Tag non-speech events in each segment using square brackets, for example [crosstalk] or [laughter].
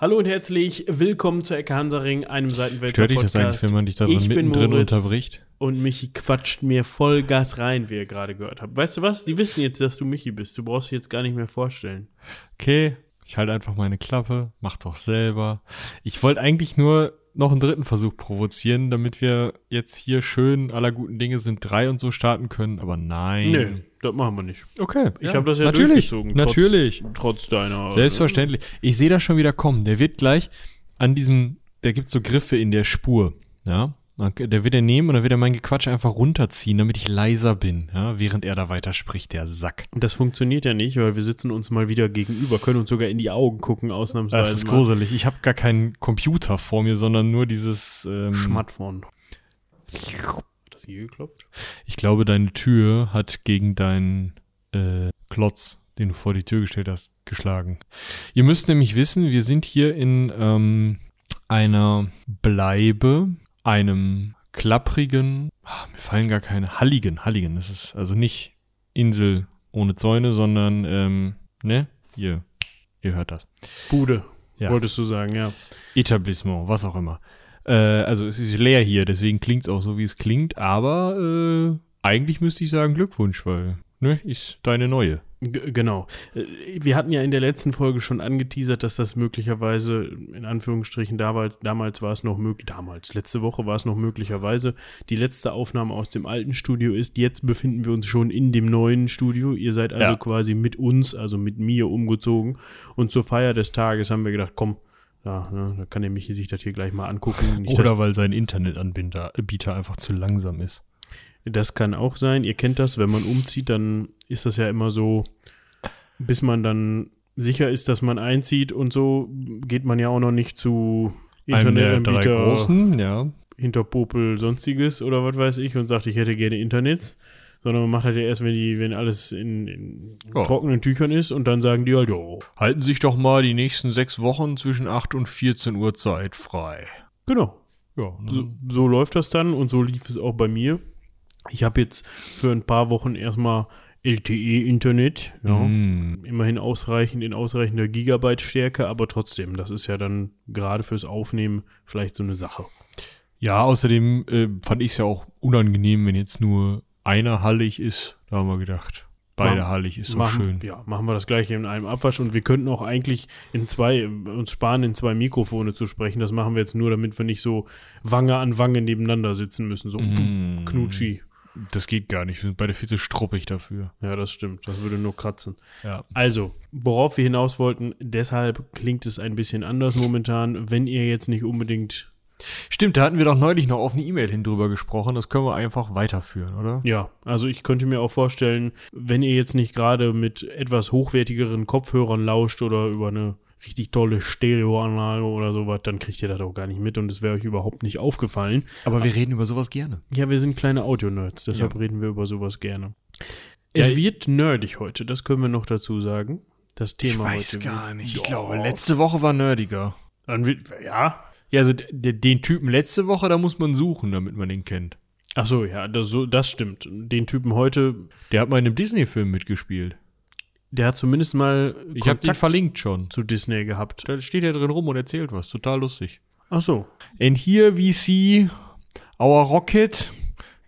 Hallo und herzlich willkommen zu Ecke Hansaring, einem Seitenwälzer Stört dich das eigentlich, wenn man dich da drin Ich bin mittendrin Moritz. unterbricht? Und Michi quatscht mir Vollgas rein, wie ihr gerade gehört habt. Weißt du was? Die wissen jetzt, dass du Michi bist. Du brauchst dich jetzt gar nicht mehr vorstellen. Okay, ich halte einfach meine Klappe, mach doch selber. Ich wollte eigentlich nur noch einen dritten Versuch provozieren, damit wir jetzt hier schön aller guten Dinge sind drei und so starten können, aber nein. Nö, das machen wir nicht. Okay, Ich habe das ja natürlich, durchgezogen. natürlich. Trotz, trotz deiner. Selbstverständlich. Ich sehe das schon wieder kommen. Der wird gleich an diesem, der gibt so Griffe in der Spur, ja. Der wird er nehmen und dann wird er mein Gequatsch einfach runterziehen, damit ich leiser bin, ja, während er da weiterspricht, der Sack. Und das funktioniert ja nicht, weil wir sitzen uns mal wieder gegenüber, können uns sogar in die Augen gucken, ausnahmsweise. Das ist mal. gruselig. Ich habe gar keinen Computer vor mir, sondern nur dieses. Ähm, Smartphone. Hat das hier geklopft? ich glaube, deine Tür hat gegen deinen äh, Klotz, den du vor die Tür gestellt hast, geschlagen. Ihr müsst nämlich wissen, wir sind hier in ähm, einer Bleibe, einem klapprigen, ah, mir fallen gar keine, Halligen, Halligen, das ist also nicht Insel ohne Zäune, sondern, ähm, ne, hier, ihr hört das. Bude, Ja. wolltest du sagen, ja. Etablissement, was auch immer. Äh, also es ist leer hier, deswegen klingt es auch so, wie es klingt, aber äh, eigentlich müsste ich sagen Glückwunsch, weil, ne, ist deine neue. G genau. Äh, Wir hatten ja in der letzten Folge schon angeteasert, dass das möglicherweise, in Anführungsstrichen, damals, damals war es noch möglich, damals, letzte Woche war es noch möglicherweise, die letzte Aufnahme aus dem alten Studio ist. Jetzt befinden wir uns schon in dem neuen Studio. Ihr seid also Ja. quasi mit uns, also mit mir umgezogen. Und zur Feier des Tages haben wir gedacht, komm, ja, ne, da kann der Michi sich das hier gleich mal angucken. Nicht, Oder weil sein Internetanbieter Bieter einfach zu langsam ist. Das kann auch sein. Ihr kennt das, wenn man umzieht, dann ist das ja immer so, bis man dann sicher ist, dass man einzieht und so, geht man ja auch noch nicht zu Internetanbieter, großen, ja. Hinterpopel, sonstiges oder was weiß ich und sagt, ich hätte gerne Internets. Sondern man macht halt ja erst, wenn, die, wenn alles in, in Ja. trockenen Tüchern ist und dann sagen die halt, ja, Halten sich doch mal die nächsten sechs Wochen zwischen 8 und 14 Uhr Zeit frei. genau. Ja, So, so läuft das dann und so lief es auch bei mir. Ich habe jetzt für ein paar Wochen erstmal LTE-Internet, ja. Mm. immerhin ausreichend in ausreichender Gigabyte-Stärke, aber trotzdem, das ist ja dann gerade fürs Aufnehmen vielleicht so eine Sache. Ja, außerdem äh, fand ich es ja auch unangenehm, wenn jetzt nur einer hallig ist. Da haben wir gedacht, beide Machen- hallig ist machen, schön. Ja, machen wir das gleiche in einem Abwasch und wir könnten auch eigentlich in zwei, uns sparen, in zwei Mikrofone zu sprechen. Das machen wir jetzt nur, damit wir nicht so Wange an Wange nebeneinander sitzen müssen, so Mm. knutschi. Das geht gar nicht. Wir sind beide viel zu struppig dafür. Ja, das stimmt. Das würde nur kratzen. Ja. Also, worauf wir hinaus wollten, deshalb klingt es ein bisschen anders momentan. Wenn ihr jetzt nicht unbedingt Stimmt, da hatten wir doch neulich noch auf eine E-Mail hin drüber gesprochen. Das können wir einfach weiterführen, oder? Ja, also ich könnte mir auch vorstellen, wenn ihr jetzt nicht gerade mit etwas hochwertigeren Kopfhörern lauscht oder über eine richtig tolle Stereoanlage oder sowas, dann kriegt ihr das auch gar nicht mit und es wäre euch überhaupt nicht aufgefallen. Aber wir reden über sowas gerne. Ja, wir sind kleine Audio-Nerds, deshalb Ja. reden wir über sowas gerne. Es Ja, wird nerdig heute, das können wir noch dazu sagen. Das Thema heute. nicht. Ja. Ich glaube, letzte Woche war nerdiger. Dann wird, ja. Ja, also den Typen letzte Woche, da muss man suchen, damit man den kennt. Ach so, ja, das, so, das stimmt. Den Typen heute, Der hat mal in einem Disney-Film mitgespielt. Der hat zumindest mal Ich habe den verlinkt schon. zu Disney gehabt. Da steht er drin rum und erzählt was. Total lustig. Ach so. And here we see our rocket.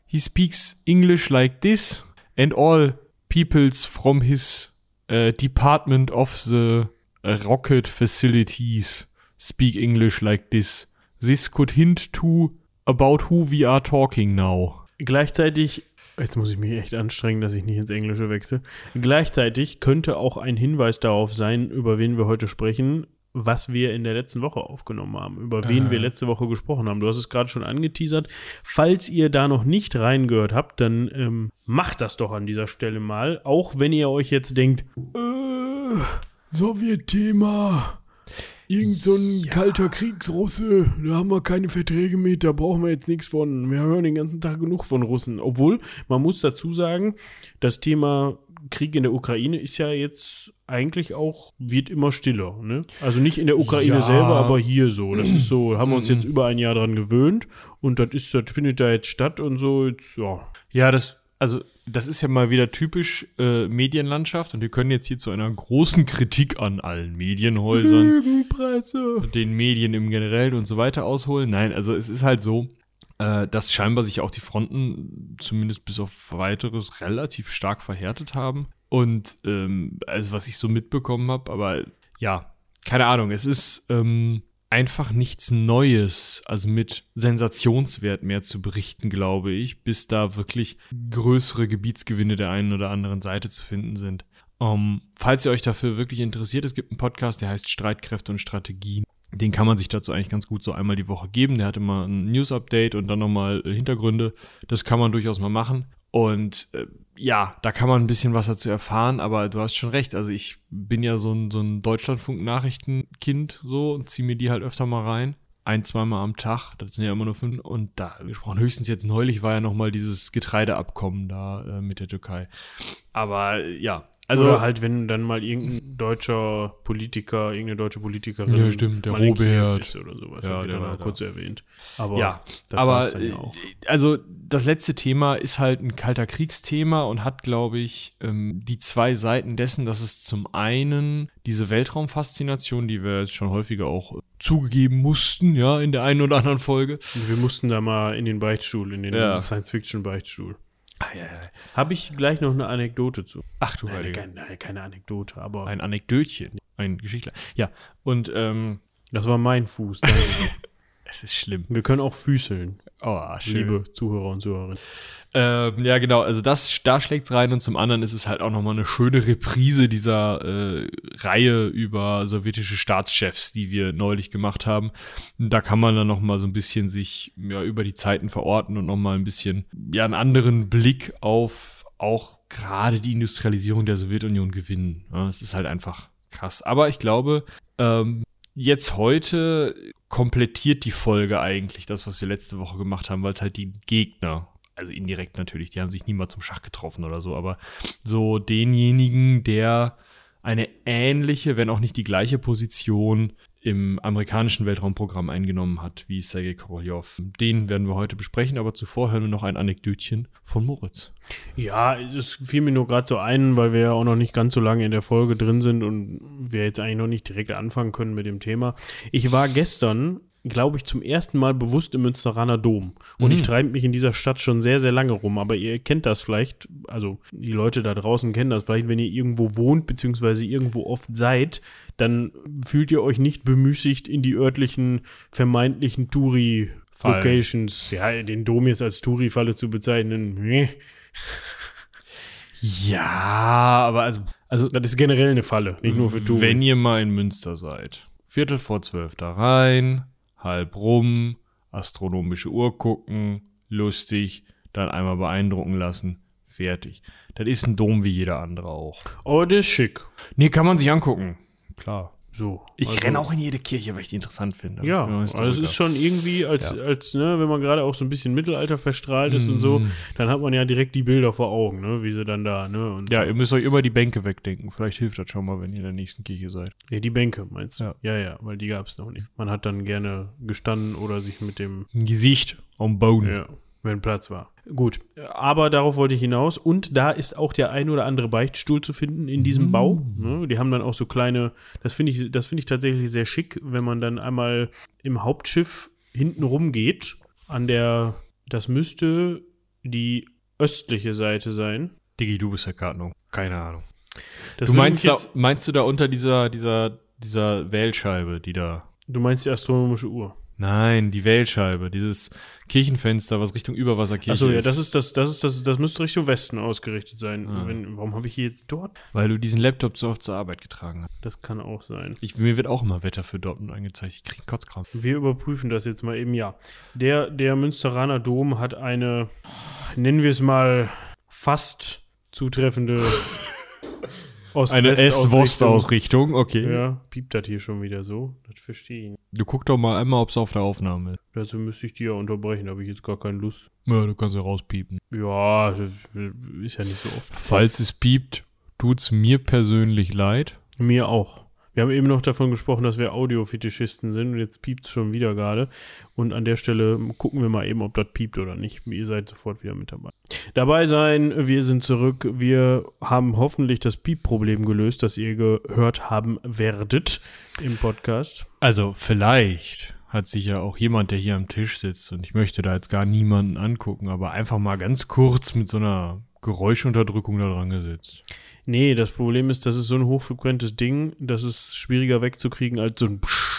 He speaks English like this, and all peoples from his uh, department of the uh, rocket facilities speak English like this. This could hint to about who we are talking now. Gleichzeitig, jetzt muss ich mich echt anstrengen, dass ich nicht ins Englische wechsle. Gleichzeitig könnte auch ein Hinweis darauf sein, über wen wir heute sprechen, was wir in der letzten Woche aufgenommen haben, über wen Äh. wir letzte Woche gesprochen haben. Du hast es gerade schon angeteasert. Falls ihr da noch nicht reingehört habt, dann ähm, macht das doch an dieser Stelle mal, auch wenn ihr euch jetzt denkt, äh, Sowjetthema. Irgend so ein kalter Kriegsrusse, da haben wir keine Verträge mit, da brauchen wir jetzt nichts von. Wir hören den ganzen Tag genug von Russen. Obwohl, man muss dazu sagen, das Thema Krieg in der Ukraine ist ja jetzt eigentlich auch, wird immer stiller. Ne? Also nicht in der Ukraine Ja. selber, aber hier so. Das ist so, haben wir uns jetzt über ein Jahr dran gewöhnt und das ist, das findet da jetzt statt und so, jetzt, ja. Ja, das, also das ist ja mal wieder typisch äh, Medienlandschaft und wir können jetzt hier zu einer großen Kritik an allen Medienhäusern, Lügenpresse. den Medien im Generellen und so weiter ausholen. Nein, also es ist halt so, äh, dass scheinbar sich auch die Fronten, zumindest bis auf weiteres, relativ stark verhärtet haben. Und ähm, also was ich so mitbekommen habe, aber ja, keine Ahnung, es ist ähm, einfach nichts Neues, also mit Sensationswert mehr zu berichten, glaube ich, bis da wirklich größere Gebietsgewinne der einen oder anderen Seite zu finden sind. Um, falls ihr euch dafür wirklich interessiert, es gibt einen Podcast, der heißt Streitkräfte und Strategien. Den kann man sich dazu eigentlich ganz gut so einmal die Woche geben. Der hat immer ein News-Update und dann nochmal Hintergründe. Das kann man durchaus mal machen. Und äh, ja, da kann man ein bisschen was dazu erfahren, aber du hast schon recht. Also ich bin ja so ein, so ein Deutschlandfunk-Nachrichtenkind so und ziehe mir die halt öfter mal rein. Ein, zweimal am Tag, das sind ja immer nur fünf. Und da gesprochen, höchstens jetzt neulich war ja nochmal dieses Getreideabkommen da äh, mit der Türkei. Aber ja, also Oder halt, wenn dann mal irgendein deutscher Politiker, irgendeine deutsche Politikerin Ja, stimmt, der Robert. ist oder sowas. Ja, der dann war da. kurz erwähnt. Aber ja, das aber war's dann ja äh, auch. also das letzte Thema ist halt ein kalter Kriegsthema und hat, glaube ich, ähm, die zwei Seiten dessen, dass es zum einen diese Weltraumfaszination, die wir jetzt schon häufiger auch äh, zugegeben mussten, ja, in der einen oder anderen Folge. Wir mussten da mal in den Beichtstuhl, in den Ja. Science-Fiction-Beichtstuhl. Habe ich gleich noch eine Anekdote zu. Ach du Nein, keine, nein, keine Anekdote, aber Ein Anekdötchen, ein Geschichtler. Ja, und ähm, das war mein Fuß. [laughs] Es ist schlimm. Wir können auch füßeln, Oh, schön. liebe Zuhörer und Zuhörerinnen. Ähm, ja, genau. Also das, da schlägt's rein und zum anderen ist es halt auch nochmal eine schöne Reprise dieser äh, Reihe über sowjetische Staatschefs, die wir neulich gemacht haben. Da kann man dann nochmal so ein bisschen sich ja, über die Zeiten verorten und nochmal ein bisschen ja einen anderen Blick auf auch gerade die Industrialisierung der Sowjetunion gewinnen. Ja, es ist halt einfach krass. Aber ich glaube, ähm, jetzt heute komplettiert die Folge eigentlich das, was wir letzte Woche gemacht haben, weil es halt die Gegner, also indirekt natürlich, die haben sich niemals zum Schach getroffen oder so, aber so denjenigen, der eine ähnliche, wenn auch nicht die gleiche Position im amerikanischen Weltraumprogramm eingenommen hat, wie Sergei Korolev. Den werden wir heute besprechen, aber zuvor hören wir noch ein Anekdötchen von Moritz. Ja, es fiel mir nur gerade so ein, weil wir ja auch noch nicht ganz so lange in der Folge drin sind und wir jetzt eigentlich noch nicht direkt anfangen können mit dem Thema. Ich war gestern, glaube ich, zum ersten Mal bewusst im Münsteraner Dom. Und ich treibe mich in dieser Stadt schon sehr, sehr lange rum. Aber ihr kennt das vielleicht, also die Leute da draußen kennen das vielleicht, wenn ihr irgendwo wohnt, beziehungsweise irgendwo oft seid, dann fühlt ihr euch nicht bemüßigt, in die örtlichen vermeintlichen Touri-. Locations, ja, den Dom jetzt als Touri-Falle zu bezeichnen. Ja, aber also, also Das ist generell eine Falle, nicht nur für Touren. Wenn ihr mal in Münster seid, Viertel vor zwölf da rein, halb rum, astronomische Uhr gucken, lustig, dann einmal beeindrucken lassen, fertig. Das ist ein Dom wie jeder andere auch. Aber der ist schick. Nee, kann man sich angucken. Klar. So. Ich also, renne auch in jede Kirche, weil ich die interessant finde. Ja, also es ist schon irgendwie, als, Ja. als ne, wenn man gerade auch so ein bisschen Mittelalter verstrahlt ist und so, Mhm. dann hat man ja direkt die Bilder vor Augen, ne, wie sie dann da, ne? Und Ja, ihr müsst euch immer die Bänke wegdenken. Vielleicht hilft das schon mal, wenn ihr in der nächsten Kirche seid. Ja, die Bänke, meinst du? Ja. Ja, ja, weil die gab es noch nicht. Man hat dann gerne gestanden oder sich mit dem, Gesicht am Boden. ja, wenn Platz war. Gut, aber darauf wollte ich hinaus. Und da ist auch der ein oder andere Beichtstuhl zu finden in diesem Bau. Ne? Die haben dann auch so kleine, das finde ich, das finde ich tatsächlich sehr schick, wenn man dann einmal im Hauptschiff hinten rumgeht. An der, das müsste die östliche Seite sein. Diggi, du bist der Kartnung. Keine Ahnung. Das Du meinst, da, meinst du da unter dieser, dieser, dieser Wählscheibe, die da. du meinst die astronomische Uhr. Nein, die Wählscheibe, dieses Kirchenfenster, was Richtung Überwasserkirche Achso, ja, ist. das ist das, das ist das, das müsste Richtung Westen ausgerichtet sein. Ah. Wenn, warum habe ich hier jetzt dort? Weil du diesen Laptop so oft zur Arbeit getragen hast. Das kann auch sein. Ich, mir wird auch immer Wetter für Dortmund angezeigt. Ich krieg einen Kotzkram. Wir überprüfen das jetzt mal eben, ja. Der, der Münsteraner Dom hat eine, nennen wir es mal, fast zutreffende [laughs] Eine Ost-West-Ausrichtung. S-Wost-Ausrichtung, okay. Ja, piept das hier schon wieder so? Das verstehe ich nicht. Du guck doch mal einmal, ob es auf der Aufnahme ist. Dazu müsste ich die ja unterbrechen, da habe ich jetzt gar keine Lust. Ja, du kannst ja rauspiepen. Ja, das ist ja nicht so oft. Falls es piept, tut's mir persönlich leid. Mir auch. Wir haben eben noch davon gesprochen, dass wir Audiofetischisten sind und jetzt piept es schon wieder gerade. Und an der Stelle gucken wir mal eben, ob das piept oder nicht. Ihr seid sofort wieder mit dabei. Dabei sein, wir sind zurück. Wir haben hoffentlich das Piep-Problem gelöst, das ihr gehört haben werdet im Podcast. Also vielleicht hat sich ja auch jemand, der hier am Tisch sitzt, und ich möchte da jetzt gar niemanden angucken, aber einfach mal ganz kurz mit so einer Geräuschunterdrückung da dran gesetzt. Nee, das Problem ist, das ist so ein hochfrequentes Ding, das ist schwieriger wegzukriegen als so ein Psch.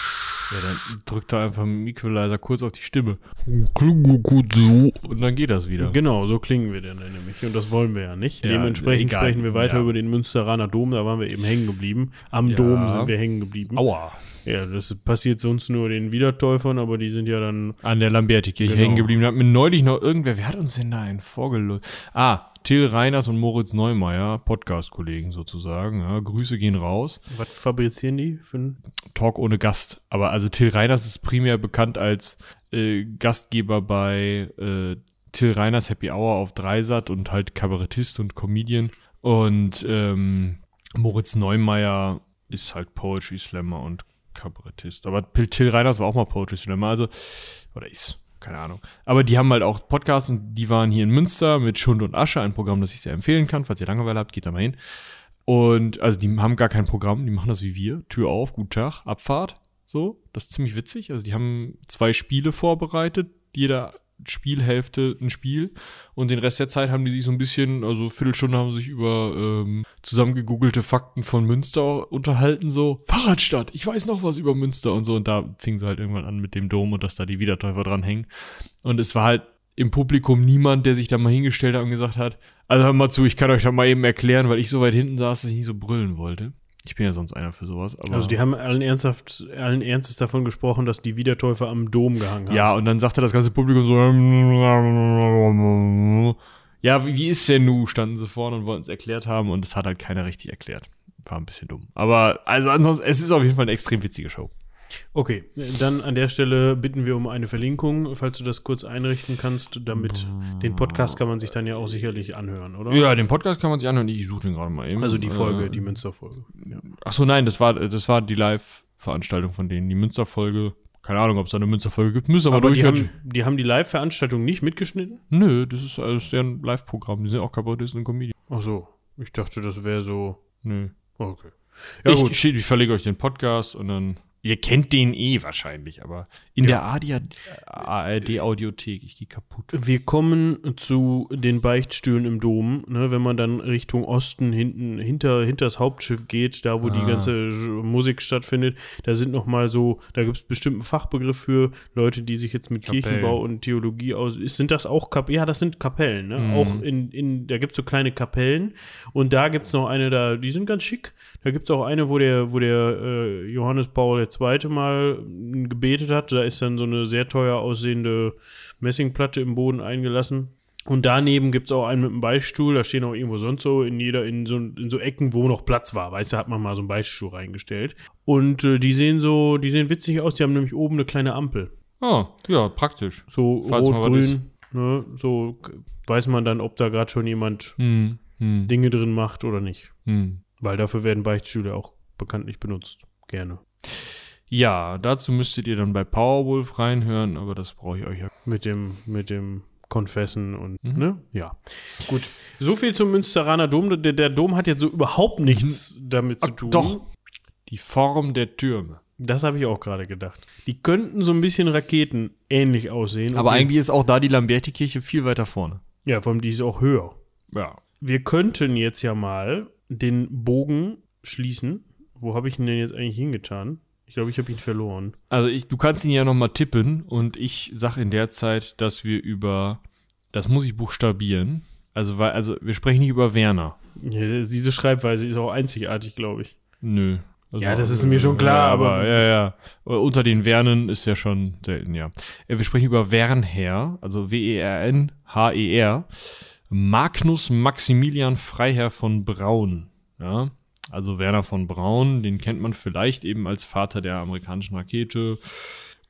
Ja, dann drückt er einfach mit dem Equalizer kurz auf die Stimme. Und dann geht das wieder. Genau, so klingen wir dann nämlich. Und das wollen wir ja nicht. Ja, Dementsprechend egal. sprechen wir weiter Ja. über den Münsteraner Dom. Da waren wir eben hängen geblieben. Am Ja. Dom sind wir hängen geblieben. Aua. Ja, das passiert sonst nur den Wiedertäufern, aber die sind ja dann. An der Lamberti-Kirche Genau. hängen geblieben. Da hat mir neulich noch irgendwer, wer hat uns denn da einen vorgelöst? Ah, Till Reiners und Moritz Neumeier, Podcast-Kollegen sozusagen. Ja, Grüße gehen raus. Was fabrizieren die für ein. Talk ohne Gast. Aber also Till Reiners ist primär bekannt als äh, Gastgeber bei äh, Till Reiners Happy Hour auf Dreisat und halt Kabarettist und Comedian. Und ähm, Moritz Neumeier ist halt Poetry Slammer und Kabarettist. Aber Till Till Reiners war auch mal Poetry Slammer, also, oder ist, keine Ahnung. Aber die haben halt auch Podcasts und die waren hier in Münster mit Schund und Asche, ein Programm, das ich sehr empfehlen kann. Falls ihr Langeweile habt, geht da mal hin. Und also die haben gar kein Programm, die machen das wie wir. Tür auf, guten Tag, Abfahrt. So, das ist ziemlich witzig. Also die haben zwei Spiele vorbereitet, jeder Spielhälfte ein Spiel. Und den Rest der Zeit haben die sich so ein bisschen, also Viertelstunde haben sie sich über ähm, zusammengegoogelte Fakten von Münster unterhalten, so Fahrradstadt, ich weiß noch was über Münster und so. Und da fingen sie halt irgendwann an mit dem Dom und dass da die Wiedertäufer dran hängen und es war halt im Publikum niemand, der sich da mal hingestellt hat und gesagt hat, also hör mal zu, ich kann euch da mal eben erklären, weil ich so weit hinten saß, dass ich nicht so brüllen wollte. Ich bin ja sonst einer für sowas. Also die haben allen ernsthaft, allen Ernstes davon gesprochen, dass die Wiedertäufer am Dom gehangen haben. Ja, und dann sagte das ganze Publikum so, ja, wie ist denn nu? Standen sie vorne und wollten es erklärt haben und es hat halt keiner richtig erklärt. War ein bisschen dumm. Aber also ansonsten, es ist auf jeden Fall eine extrem witzige Show. Okay, dann an der Stelle bitten wir um eine Verlinkung, falls du das kurz einrichten kannst, damit den Podcast kann man sich dann ja auch sicherlich anhören, oder? Ja, den Podcast kann man sich anhören. Ich suche den gerade mal eben. Also die Folge, Äh, die Münsterfolge. Ja. Ach so, nein, das war, das war die Live-Veranstaltung von denen. Die Münsterfolge. Keine Ahnung, ob es da eine Münsterfolge gibt. Müssen aber, Aber die durchhören. haben, die haben die Live-Veranstaltung nicht mitgeschnitten? Nö, das ist alles deren Live-Programm. Die sind auch Kabarettisten und Comedian. Ach so, ich dachte, das wäre so. Nö. Okay. Ja, ich, gut. Ich, ich verlege euch den Podcast und dann. Ihr kennt den eh wahrscheinlich, aber in der ARD-Audiothek, ich gehe kaputt. Wir kommen zu den Beichtstühlen im Dom, ne, wenn man dann Richtung Osten hinten hinter hinter das Hauptschiff geht, da wo die Ah. ganze J- Musik stattfindet, da sind noch mal so, da gibt es bestimmt einen Fachbegriff für Leute, die sich jetzt mit Kapellen. Kirchenbau und Theologie aus. Sind das auch Kapellen? Ja, das sind Kapellen, ne? Mhm. Auch in, in da gibt es so kleine Kapellen und da gibt es noch eine da, die sind ganz schick. Da gibt es auch eine, wo der wo der äh, Johannes Paul II. Mal gebetet hat, da ist dann so eine sehr teuer aussehende Messingplatte im Boden eingelassen. Und daneben gibt es auch einen mit einem Beichtstuhl, da stehen auch irgendwo sonst so in jeder, in so, in so Ecken, wo noch Platz war. Weißt du, hat man mal so einen Beichtstuhl reingestellt. Und äh, die sehen so, die sehen witzig aus, die haben nämlich oben eine kleine Ampel. Ah, ja, praktisch. So rot-grün. Ne? So weiß man dann, ob da gerade schon jemand Hm, hm, Dinge drin macht oder nicht. hm. Weil dafür werden Beichtstühle auch bekanntlich benutzt. Gerne. Ja, dazu müsstet ihr dann bei Powerwolf reinhören, aber das brauche ich euch ja. Mit dem, mit dem Konfessen und, Mhm. ne? Ja. Gut. So viel zum Münsteraner Dom. Der, der Dom hat jetzt so überhaupt nichts damit zu Ach, tun. doch. Die Form der Türme. Das habe ich auch gerade gedacht. Die könnten so ein bisschen Raketen ähnlich aussehen. Aber eigentlich ist auch da die Lamberti-Kirche viel weiter vorne. Ja, vor allem die ist auch höher. Ja. Wir könnten jetzt ja mal den Bogen schließen. Wo habe ich ihn denn jetzt eigentlich hingetan? Ich glaube, ich habe ihn verloren. Also ich, du kannst ihn ja nochmal tippen und ich sag in der Zeit, dass wir über, das muss ich buchstabieren, also, weil, also wir sprechen nicht über Werner. Ja, diese Schreibweise ist auch einzigartig, glaube ich. Nö. Also, Ja, das ist mir schon klar, ja, aber- Ja, ja. Aber Unter den Wernen ist ja schon selten, ja. Äh, Wir sprechen über Wernher, also W-E-R-N-H-E-R. Magnus Maximilian Freiherr von Braun. Ja. Also Werner von Braun, den kennt man vielleicht eben als Vater der amerikanischen Rakete.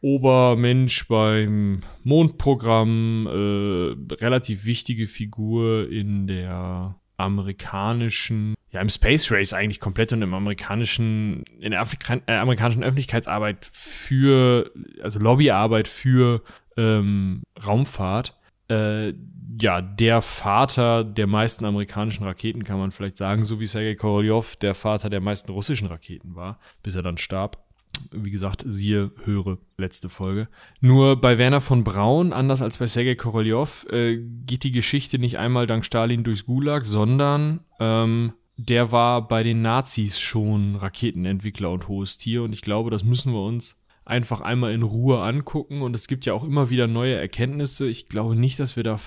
Obermensch beim Mondprogramm, äh, relativ wichtige Figur in der amerikanischen, ja, im Space Race eigentlich komplett und im amerikanischen, in der Afrika äh, amerikanischen Öffentlichkeitsarbeit für, also Lobbyarbeit für ähm, Raumfahrt. Äh, ja, der Vater der meisten amerikanischen Raketen, kann man vielleicht sagen, so wie Sergei Korolev der Vater der meisten russischen Raketen war, bis er dann starb. Wie gesagt, siehe, höre letzte Folge. Nur bei Werner von Braun, anders als bei Sergei Korolev, äh, geht die Geschichte nicht einmal dank Stalin durchs Gulag, sondern ähm, der war bei den Nazis schon Raketenentwickler und hohes Tier. Und ich glaube, das müssen wir uns einfach einmal in Ruhe angucken. Und es gibt ja auch immer wieder neue Erkenntnisse. Ich glaube nicht, dass wir da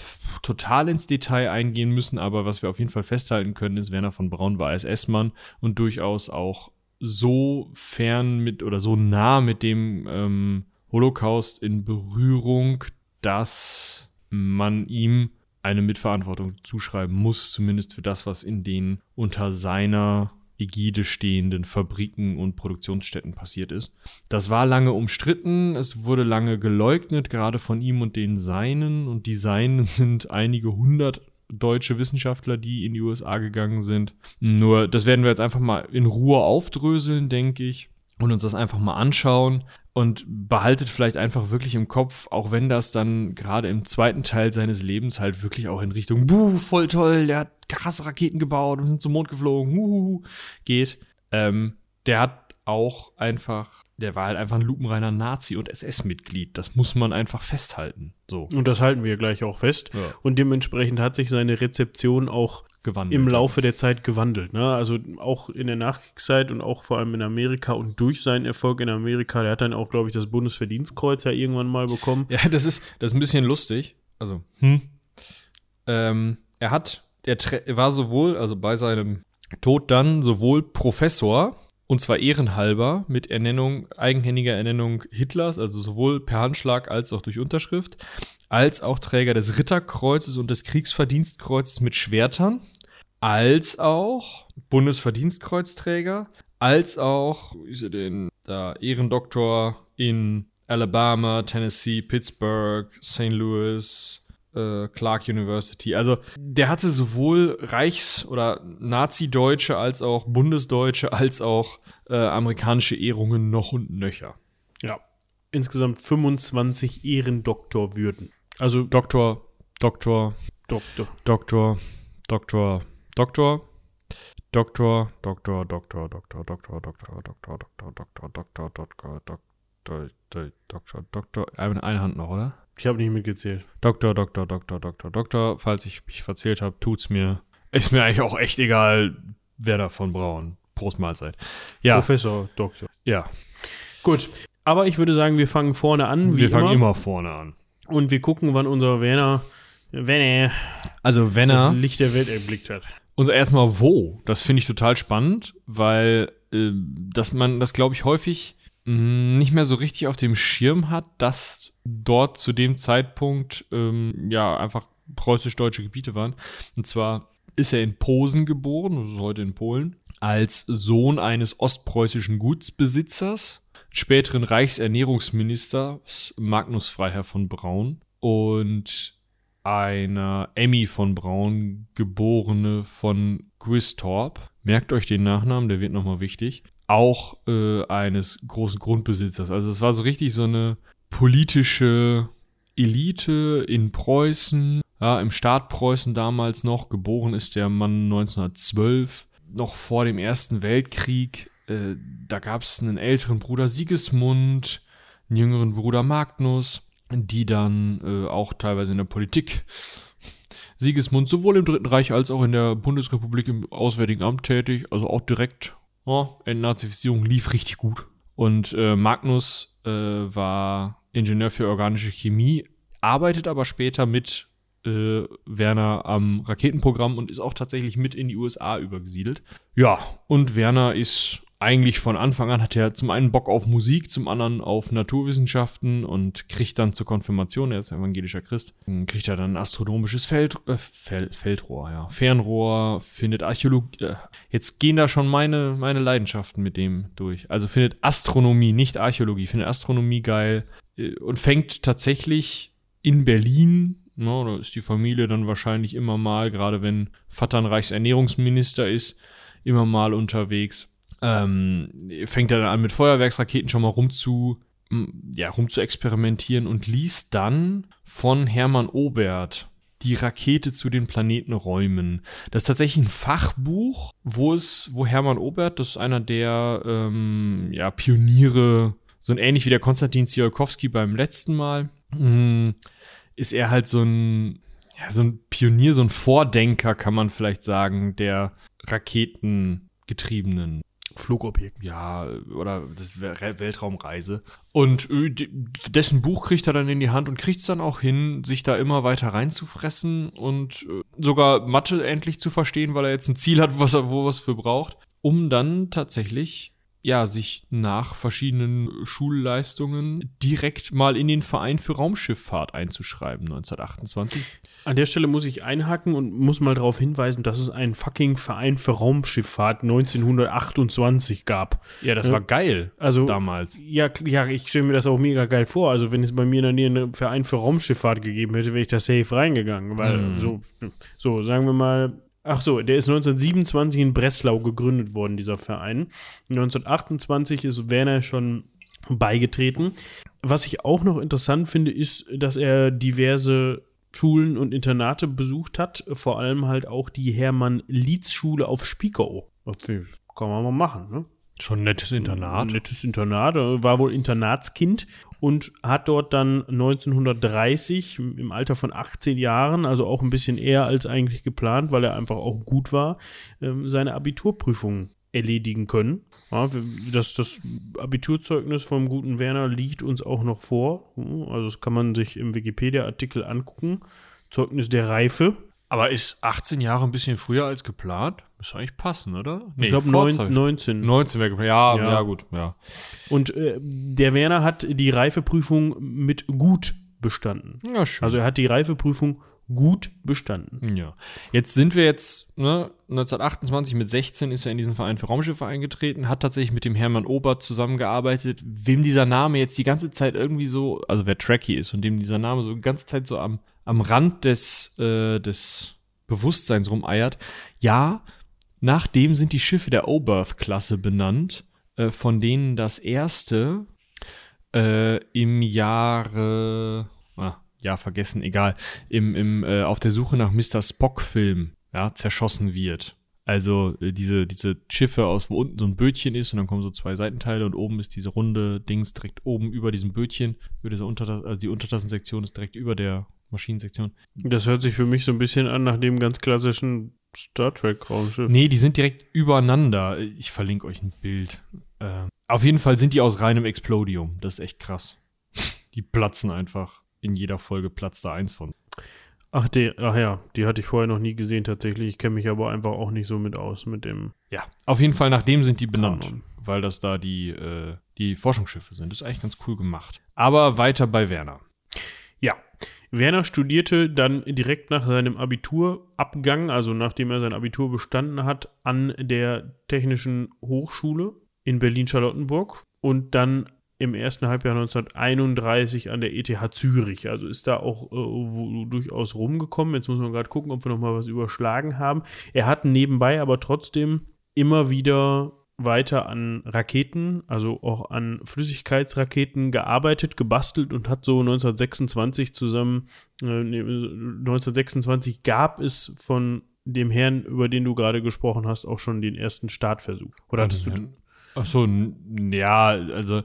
total ins Detail eingehen müssen, aber was wir auf jeden Fall festhalten können, ist, Werner von Braun war SS-Mann und durchaus auch so fern mit oder so nah mit dem ähm, Holocaust in Berührung, dass man ihm eine Mitverantwortung zuschreiben muss, zumindest für das, was in den unter seiner Ägide stehenden Fabriken und Produktionsstätten passiert ist. Das war lange umstritten, es wurde lange geleugnet, gerade von ihm und den Seinen. Und die Seinen [laughs] sind einige hundert deutsche Wissenschaftler, die in die USA gegangen sind. Nur, das werden wir jetzt einfach mal in Ruhe aufdröseln, denke ich, und uns das einfach mal anschauen und behaltet vielleicht einfach wirklich im Kopf, auch wenn das dann gerade im zweiten Teil seines Lebens halt wirklich auch in Richtung, buh, voll toll, der hat krasse Raketen gebaut und sind zum Mond geflogen, huhuhu, geht. Ähm, der hat auch einfach, der war halt einfach ein lupenreiner Nazi und SS-Mitglied. Das muss man einfach festhalten. So. Und das halten wir gleich auch fest. Ja. Und dementsprechend hat sich seine Rezeption auch gewandelt. im Laufe der Zeit gewandelt. Ne? Also auch in der Nachkriegszeit und auch vor allem in Amerika und durch seinen Erfolg in Amerika, der hat dann auch, glaube ich, das Bundesverdienstkreuz ja irgendwann mal bekommen. Ja, das ist, das ist ein bisschen lustig. Also, hm. Ähm, er hat, er, er war sowohl, also bei seinem Tod dann, sowohl Professor, und zwar ehrenhalber, mit Ernennung, eigenhändiger Ernennung Hitlers, also sowohl per Handschlag als auch durch Unterschrift, als auch Träger des Ritterkreuzes und des Kriegsverdienstkreuzes mit Schwertern, als auch Bundesverdienstkreuzträger, als auch, wie denn, da, Ehrendoktor in Alabama, Tennessee, Pittsburgh, St. Louis, äh, Clark University. Also der hatte sowohl Reichs- oder Nazi-Deutsche als auch Bundesdeutsche als auch äh, amerikanische Ehrungen noch und nöcher. Ja. Insgesamt 25 Ehrendoktorwürden. Also Doktor, Doktor, Doktor. Doktor, Doktor, Doktor, Doktor, Doktor, Doktor, Doktor, Doktor, Doktor, Doktor, Doktor, Doktor, Doktor, Doktor, Doktor, Doktor, Doktor, eine, eine Hand noch, oder? Ich habe nicht mitgezählt. Doktor, Doktor, Doktor, Doktor, Doktor. Falls ich mich verzählt habe, tut's mir. Ist mir eigentlich auch echt egal, wer davon braun. Prost Mahlzeit. Ja. Professor, Doktor. Ja. Gut. Aber ich würde sagen, wir fangen vorne an. wir fangen immer vorne an. Und wir gucken, wann unser Werner, wenn er Also, wenn das er. Licht der Welt erblickt hat. Und erstmal wo? Das finde ich total spannend, weil äh, dass man das, glaube ich, häufig mh, nicht mehr so richtig auf dem Schirm hat, dass dort zu dem Zeitpunkt ähm, ja einfach preußisch-deutsche Gebiete waren. Und zwar ist er in Posen geboren, das ist heute in Polen, als Sohn eines ostpreußischen Gutsbesitzers, späteren Reichsernährungsministers Magnus Freiherr von Braun und einer Emmy von Braun, geborene von Quistorp. Merkt euch den Nachnamen, der wird nochmal wichtig. Auch äh, eines großen Grundbesitzers. Also es war so richtig so eine politische Elite in Preußen, ja, im Staat Preußen damals noch. Geboren ist der Mann 1912, noch vor dem Ersten Weltkrieg. Äh, da gab es einen älteren Bruder Sigismund, einen jüngeren Bruder Magnus, die dann äh, auch teilweise in der Politik Sigismund sowohl im Dritten Reich als auch in der Bundesrepublik im Auswärtigen Amt tätig, also auch direkt. Ja, Entnazifizierung lief richtig gut. Und äh, Magnus äh, war Ingenieur für organische Chemie, arbeitet aber später mit äh, Werner am Raketenprogramm und ist auch tatsächlich mit in die USA übergesiedelt. Ja, und Werner ist eigentlich von Anfang an hat er zum einen Bock auf Musik, zum anderen auf Naturwissenschaften und kriegt dann zur Konfirmation, er ist evangelischer Christ, kriegt er dann ein astronomisches Feld, äh, Fel, Feldrohr, ja, Fernrohr, findet Archäologie, äh, jetzt gehen da schon meine, meine Leidenschaften mit dem durch. Also findet Astronomie, nicht Archäologie, findet Astronomie geil äh, und fängt tatsächlich in Berlin Ne, da ist die Familie dann wahrscheinlich immer mal, gerade wenn Vater ein Reichsernährungsminister ist, immer mal unterwegs. Ähm, fängt er dann an mit Feuerwerksraketen schon mal rum zu, ja, rum zu experimentieren und liest dann von Hermann Obert die Rakete zu den Planetenräumen. Das ist tatsächlich ein Fachbuch, wo es, wo Hermann Obert, das ist einer der ähm, ja, Pioniere, so ein ähnlich wie der Konstantin Tsiolkovsky beim letzten Mal, mh, ist er halt so ein, ja, so ein Pionier, so ein Vordenker, kann man vielleicht sagen, der raketengetriebenen Flugobjekt. Ja, oder das Weltraumreise. Und äh, dessen Buch kriegt er dann in die Hand und kriegt es dann auch hin, sich da immer weiter reinzufressen und äh, sogar Mathe endlich zu verstehen, weil er jetzt ein Ziel hat, was er, wo was für braucht, um dann tatsächlich ja, sich nach verschiedenen Schulleistungen direkt mal in den Verein für Raumschifffahrt einzuschreiben, 1928. An der Stelle muss ich einhaken und muss mal darauf hinweisen, dass es einen fucking Verein für Raumschifffahrt 1928 gab. Ja, das ja. war geil. Also damals. Ja, ja, ich stelle mir das auch mega geil vor. Also wenn es bei mir in der Nähe einen Verein für Raumschifffahrt gegeben hätte, wäre ich da safe reingegangen, weil mm. so, so sagen wir mal Ach so, der ist 1927 in Breslau gegründet worden, dieser Verein. 1928 ist Werner schon beigetreten. Was ich auch noch interessant finde, ist, dass er diverse Schulen und Internate besucht hat, vor allem halt auch die Hermann-Lietz-Schule auf Spiekerow. Kann man mal machen, ne? Schon ein nettes Internat. Ein nettes Internat, war wohl Internatskind und hat dort dann 1930 im Alter von 18 Jahren, also auch ein bisschen eher als eigentlich geplant, weil er einfach auch gut war, ähm, seine Abiturprüfung erledigen können. Ja, das, das Abiturzeugnis vom guten Werner liegt uns auch noch vor. Also das kann man sich im Wikipedia-Artikel angucken. Zeugnis der Reife. Aber ist 18 Jahre ein bisschen früher als geplant? Müsste eigentlich passen, oder? Nee, ich glaube 19. 19 wäre geplant. Ja, ja, ja, gut, ja. Und äh, der Werner hat die Reifeprüfung mit gut bestanden. Ja, schön. Also er hat die Reifeprüfung gut bestanden. Ja. Jetzt sind wir jetzt, ne, 1928 mit 16 ist er in diesen Verein für Raumschiffe eingetreten, hat tatsächlich mit dem Hermann Obert zusammengearbeitet, wem dieser Name jetzt die ganze Zeit irgendwie so, also wer Tracky ist und dem dieser Name so die ganze Zeit so am, am Rand des, äh, des Bewusstseins rumeiert. Ja, nach dem sind die Schiffe der Oberth-Klasse benannt, äh, von denen das erste äh, im Jahre, ah, ja, vergessen, egal, im, im, äh, auf der Suche nach Mr. Spock-Film ja, zerschossen wird. Also äh, diese, diese Schiffe aus, wo unten so ein Bötchen ist und dann kommen so zwei Seitenteile und oben ist diese runde Dings direkt oben über diesem Bötchen. Über diese Untertas also die Untertassensektion ist direkt über der Maschinensektion. Das hört sich für mich so ein bisschen an nach dem ganz klassischen Star Trek Raumschiff. Nee, die sind direkt übereinander. Ich verlinke euch ein Bild. Äh, auf jeden Fall sind die aus reinem Explodium. Das ist echt krass. die platzen einfach. In jeder Folge platzt da eins von. Ach, die, ach ja, die hatte ich vorher noch nie gesehen tatsächlich. Ich kenne mich aber einfach auch nicht so mit aus mit dem. Ja, auf jeden Fall nach dem sind die benannt, Kanon. weil das da die, äh, die Forschungsschiffe sind. Das ist eigentlich ganz cool gemacht. Aber weiter bei Werner. Werner studierte dann direkt nach seinem Abiturabgang, also nachdem er sein Abitur bestanden hat, an der Technischen Hochschule in Berlin-Charlottenburg und dann im ersten Halbjahr 1931 an der ETH Zürich. Also ist da auch äh, durchaus rumgekommen. Jetzt muss man gerade gucken, ob wir noch mal was überschlagen haben. Er hat nebenbei aber trotzdem immer wieder weiter an Raketen, also auch an Flüssigkeitsraketen gearbeitet, gebastelt und hat so 1926 zusammen, äh, 1926 gab es von dem Herrn, über den du gerade gesprochen hast, auch schon den ersten Startversuch. Oder hattest du? Ach so, ja, also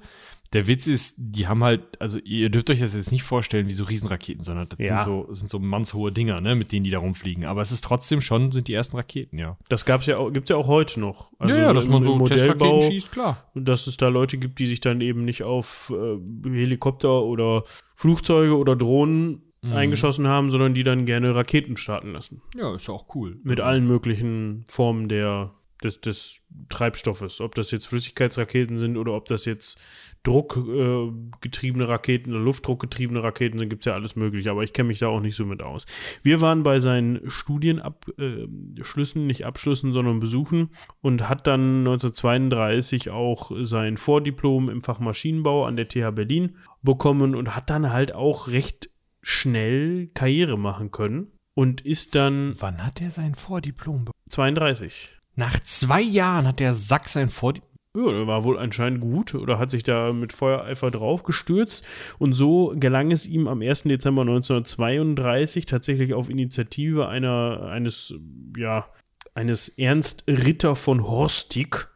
der Witz ist, die haben halt, also ihr dürft euch das jetzt nicht vorstellen wie so Riesenraketen, sondern das ja. sind so, sind so mannshohe Dinger, ne, mit denen die da rumfliegen. Aber es ist trotzdem schon, sind die ersten Raketen, ja. Das gab's ja auch, gibt's ja auch heute noch. Also ja, ja so dass man so Modellbau schießt, klar. Dass es da Leute gibt, die sich dann eben nicht auf äh, Helikopter oder Flugzeuge oder Drohnen mhm. eingeschossen haben, sondern die dann gerne Raketen starten lassen. Ja, ist ja auch cool. Mit mhm. allen möglichen Formen der des, des Treibstoffes. Ob das jetzt Flüssigkeitsraketen sind oder ob das jetzt druckgetriebene äh, Raketen oder luftdruckgetriebene Raketen sind, gibt es ja alles mögliche. Aber ich kenne mich da auch nicht so mit aus. Wir waren bei seinen Studienabschlüssen, äh, nicht Abschlüssen, sondern Besuchen und hat dann 1932 auch sein Vordiplom im Fach Maschinenbau an der TH Berlin bekommen und hat dann halt auch recht schnell Karriere machen können und ist dann Wann hat er sein Vordiplom? be- 32. Nach zwei Jahren hat der Sack sein Vordiplom. Ja, der war wohl anscheinend gut oder hat sich da mit Feuereifer draufgestürzt. Und so gelang es ihm am 1. Dezember 1932 tatsächlich auf Initiative einer, eines, ja, eines Ernst Ritter von Horstig.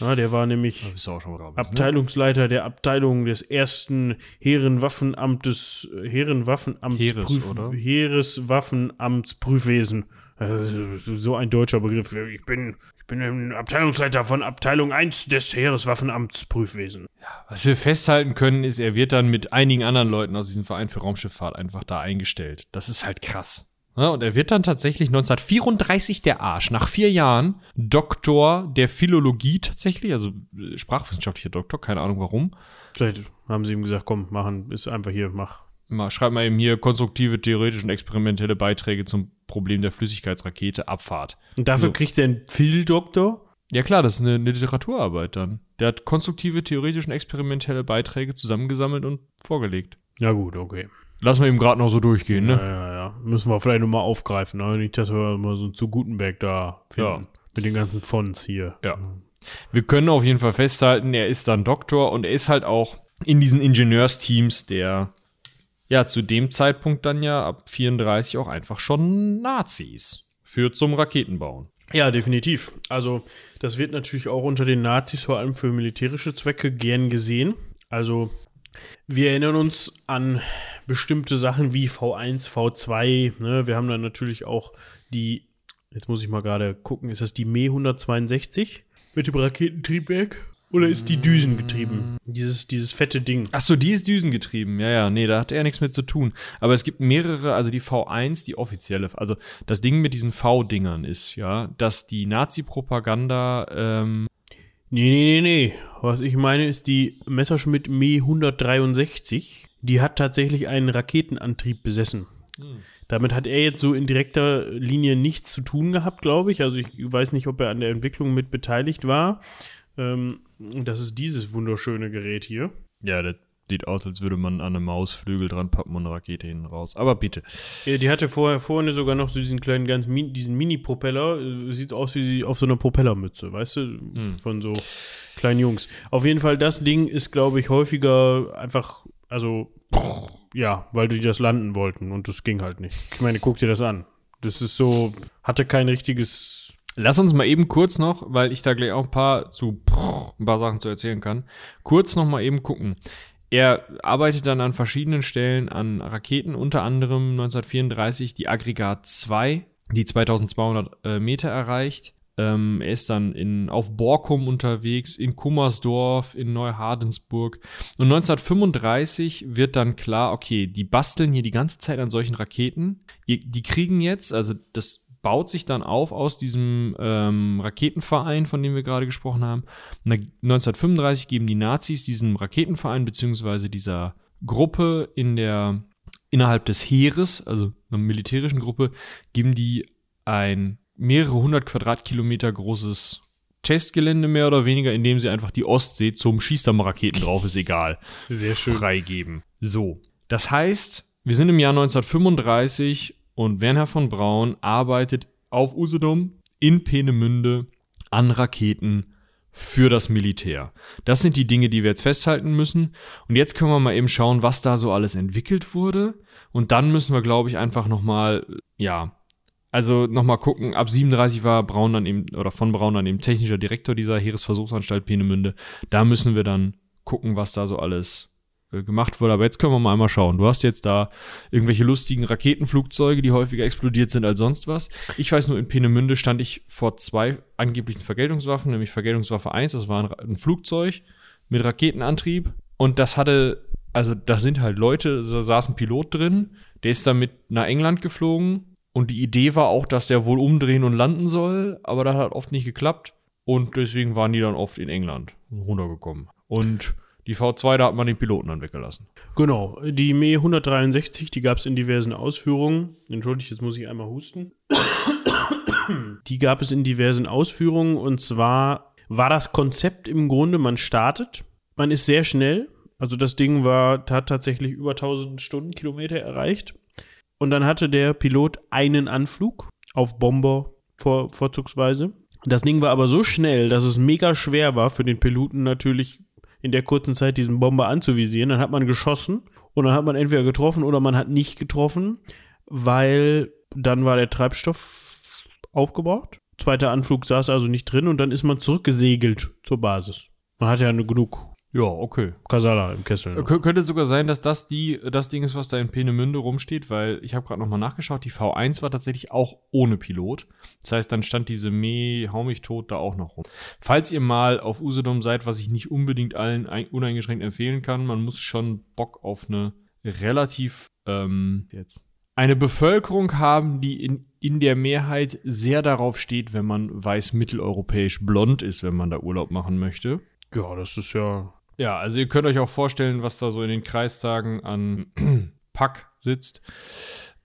Ja, der war nämlich raus. Abteilungsleiter der Abteilung des ersten Heerenwaffenamtes, Heerenwaffenamts, Heeres? Heereswaffenamtsprüfwesen. Das ist so ein deutscher Begriff. Ich bin, ich bin ein Abteilungsleiter von Abteilung 1 des Heereswaffenamtsprüfwesen. Was wir festhalten können, ist, er wird dann mit einigen anderen Leuten aus diesem Verein für Raumschifffahrt einfach da eingestellt. Das ist halt krass. Ja, und er wird dann tatsächlich 1934 der Arsch, nach vier Jahren Doktor der Philologie tatsächlich, also äh, sprachwissenschaftlicher Doktor, keine Ahnung warum. Vielleicht haben sie ihm gesagt, komm, machen, ist einfach hier, mach. Mal, schreib mal eben hier konstruktive, theoretische und experimentelle Beiträge zum Problem der Flüssigkeitsrakete, Abfahrt. Und dafür So. kriegt er einen Phil-Doktor? Ja klar, das ist eine, eine Literaturarbeit dann. Der hat konstruktive, theoretische und experimentelle Beiträge zusammengesammelt und vorgelegt. Ja gut, okay. Lassen wir ihm gerade noch so durchgehen, ne? Ja, ja, ja. Müssen wir vielleicht nochmal aufgreifen. Ne? Nicht, dass wir mal so zu Gutenberg da finden. Mit den ganzen Fonts hier. Ja. Wir können auf jeden Fall festhalten, er ist dann Doktor und er ist halt auch in diesen Ingenieursteams der, ja, zu dem Zeitpunkt dann ja ab 34 auch einfach schon Nazis. Führt zum Raketenbauen. Ja, definitiv. Also, das wird natürlich auch unter den Nazis vor allem für militärische Zwecke gern gesehen. Also, wir erinnern uns an bestimmte Sachen wie V1, V2. Ne? Wir haben dann natürlich auch die, jetzt muss ich mal gerade gucken, ist das die Me 162 mit dem Raketentriebwerk? Oder ist die düsengetrieben? Dieses, dieses fette Ding. Ach so, die ist düsengetrieben. Ja, ja, nee, da hat er nichts mit zu tun. Aber es gibt mehrere, also die V1, die offizielle, also das Ding mit diesen V-Dingern ist, ja, dass die Nazi-Propaganda, ähm, Nee, nee, nee, nee. Was ich meine ist die Messerschmitt Me 163. Die hat tatsächlich einen Raketenantrieb besessen. Damit hat er jetzt so in direkter Linie nichts zu tun gehabt, glaube ich. Also ich weiß nicht, ob er an der Entwicklung mit beteiligt war. Ähm, das ist dieses wunderschöne Gerät hier. ja, das sieht aus, als würde man an einem Mausflügel dran pappen und eine Rakete hinten raus. Aber bitte. Ja, die hatte vorher vorne sogar noch so diesen kleinen, ganz min diesen Mini-Propeller. Äh, Sieht aus wie auf so einer Propellermütze, weißt du? Von so kleinen Jungs. Auf jeden Fall, das Ding ist, glaube ich, häufiger einfach, also, ja, weil die das landen wollten und das ging halt nicht. Ich meine, guck dir das an. Das ist so, hatte kein richtiges. Lass uns mal eben kurz noch, weil ich da gleich auch ein paar zu ein paar Sachen zu erzählen kann, kurz noch mal eben gucken. Er arbeitet dann an verschiedenen Stellen an Raketen, unter anderem 1934 die Aggregat 2, die 2200 äh, Meter erreicht. Ähm, er ist dann in, auf Borkum unterwegs, in Kummersdorf, in Neuhardensburg. Und 1935 wird dann klar, okay, die basteln hier die ganze Zeit an solchen Raketen. Die die kriegen jetzt, also das baut sich dann auf aus diesem ähm, Raketenverein, von dem wir gerade gesprochen haben. Und dann 1935 geben die Nazis diesem Raketenverein beziehungsweise dieser Gruppe in der innerhalb des Heeres, also einer militärischen Gruppe, geben die ein mehrere hundert Quadratkilometer großes Testgelände mehr oder weniger, in dem sie einfach die Ostsee zum Schießdammraketen drauf ist egal. Sehr schön. Freigeben. So. Das heißt, wir sind im Jahr 1935 und Werner von Braun arbeitet auf Usedom in Peenemünde an Raketen für das Militär. Das sind die Dinge, die wir jetzt festhalten müssen. Und jetzt können wir mal eben schauen, was da so alles entwickelt wurde. Und dann müssen wir, glaube ich, einfach nochmal, ja, also nochmal gucken, ab 37 war Braun dann eben, oder von Braun dann eben technischer Direktor dieser Heeresversuchsanstalt Peenemünde. Da müssen wir dann gucken, was da so alles gemacht wurde. Aber jetzt können wir mal einmal schauen. Du hast jetzt da irgendwelche lustigen Raketenflugzeuge, die häufiger explodiert sind als sonst was. Ich weiß nur, in Peenemünde stand ich vor zwei angeblichen Vergeltungswaffen, nämlich Vergeltungswaffe 1, das war ein, ein Flugzeug mit Raketenantrieb und das hatte, also da sind halt Leute, da saß ein Pilot drin, der ist damit nach England geflogen und die Idee war auch, dass der wohl umdrehen und landen soll, aber das hat oft nicht geklappt und deswegen waren die dann oft in England runtergekommen. Und die V2, da hat man den Piloten dann weggelassen. Genau, die Me 163, die gab es in diversen Ausführungen. Entschuldigt, jetzt muss ich einmal husten. Die gab es in diversen Ausführungen und zwar war das Konzept im Grunde, man startet, man ist sehr schnell, Also das Ding war, hat tatsächlich über 1000 Stundenkilometer erreicht. Und dann hatte der Pilot einen Anflug auf Bomber vor, vorzugsweise. Das Ding war aber so schnell, dass es mega schwer war für den Piloten natürlich in der kurzen Zeit diesen Bomber anzuvisieren. Dann hat man geschossen und dann hat man entweder getroffen oder man hat nicht getroffen, weil dann war der Treibstoff aufgebraucht. Zweiter Anflug saß also nicht drin und dann ist man zurückgesegelt zur Basis. Man hat ja genug Ja, okay. Kasala im Kessel. Kö- Könnte sogar sein, dass das die, das Ding ist, was da in Peenemünde rumsteht, weil ich habe gerade nochmal nachgeschaut, die V1 war tatsächlich auch ohne Pilot. Das heißt, dann stand diese Me, hau mich tot da auch noch rum. Falls ihr mal auf Usedom seid, was ich nicht unbedingt allen ein, uneingeschränkt empfehlen kann, man muss schon Bock auf eine relativ, ähm, jetzt, eine Bevölkerung haben, die in, in der Mehrheit sehr darauf steht, wenn man weiß-mitteleuropäisch blond ist, wenn man da Urlaub machen möchte. Ja, das ist ja. Ja, also ihr könnt euch auch vorstellen, was da so in den Kreistagen an [clears throat] Pack sitzt.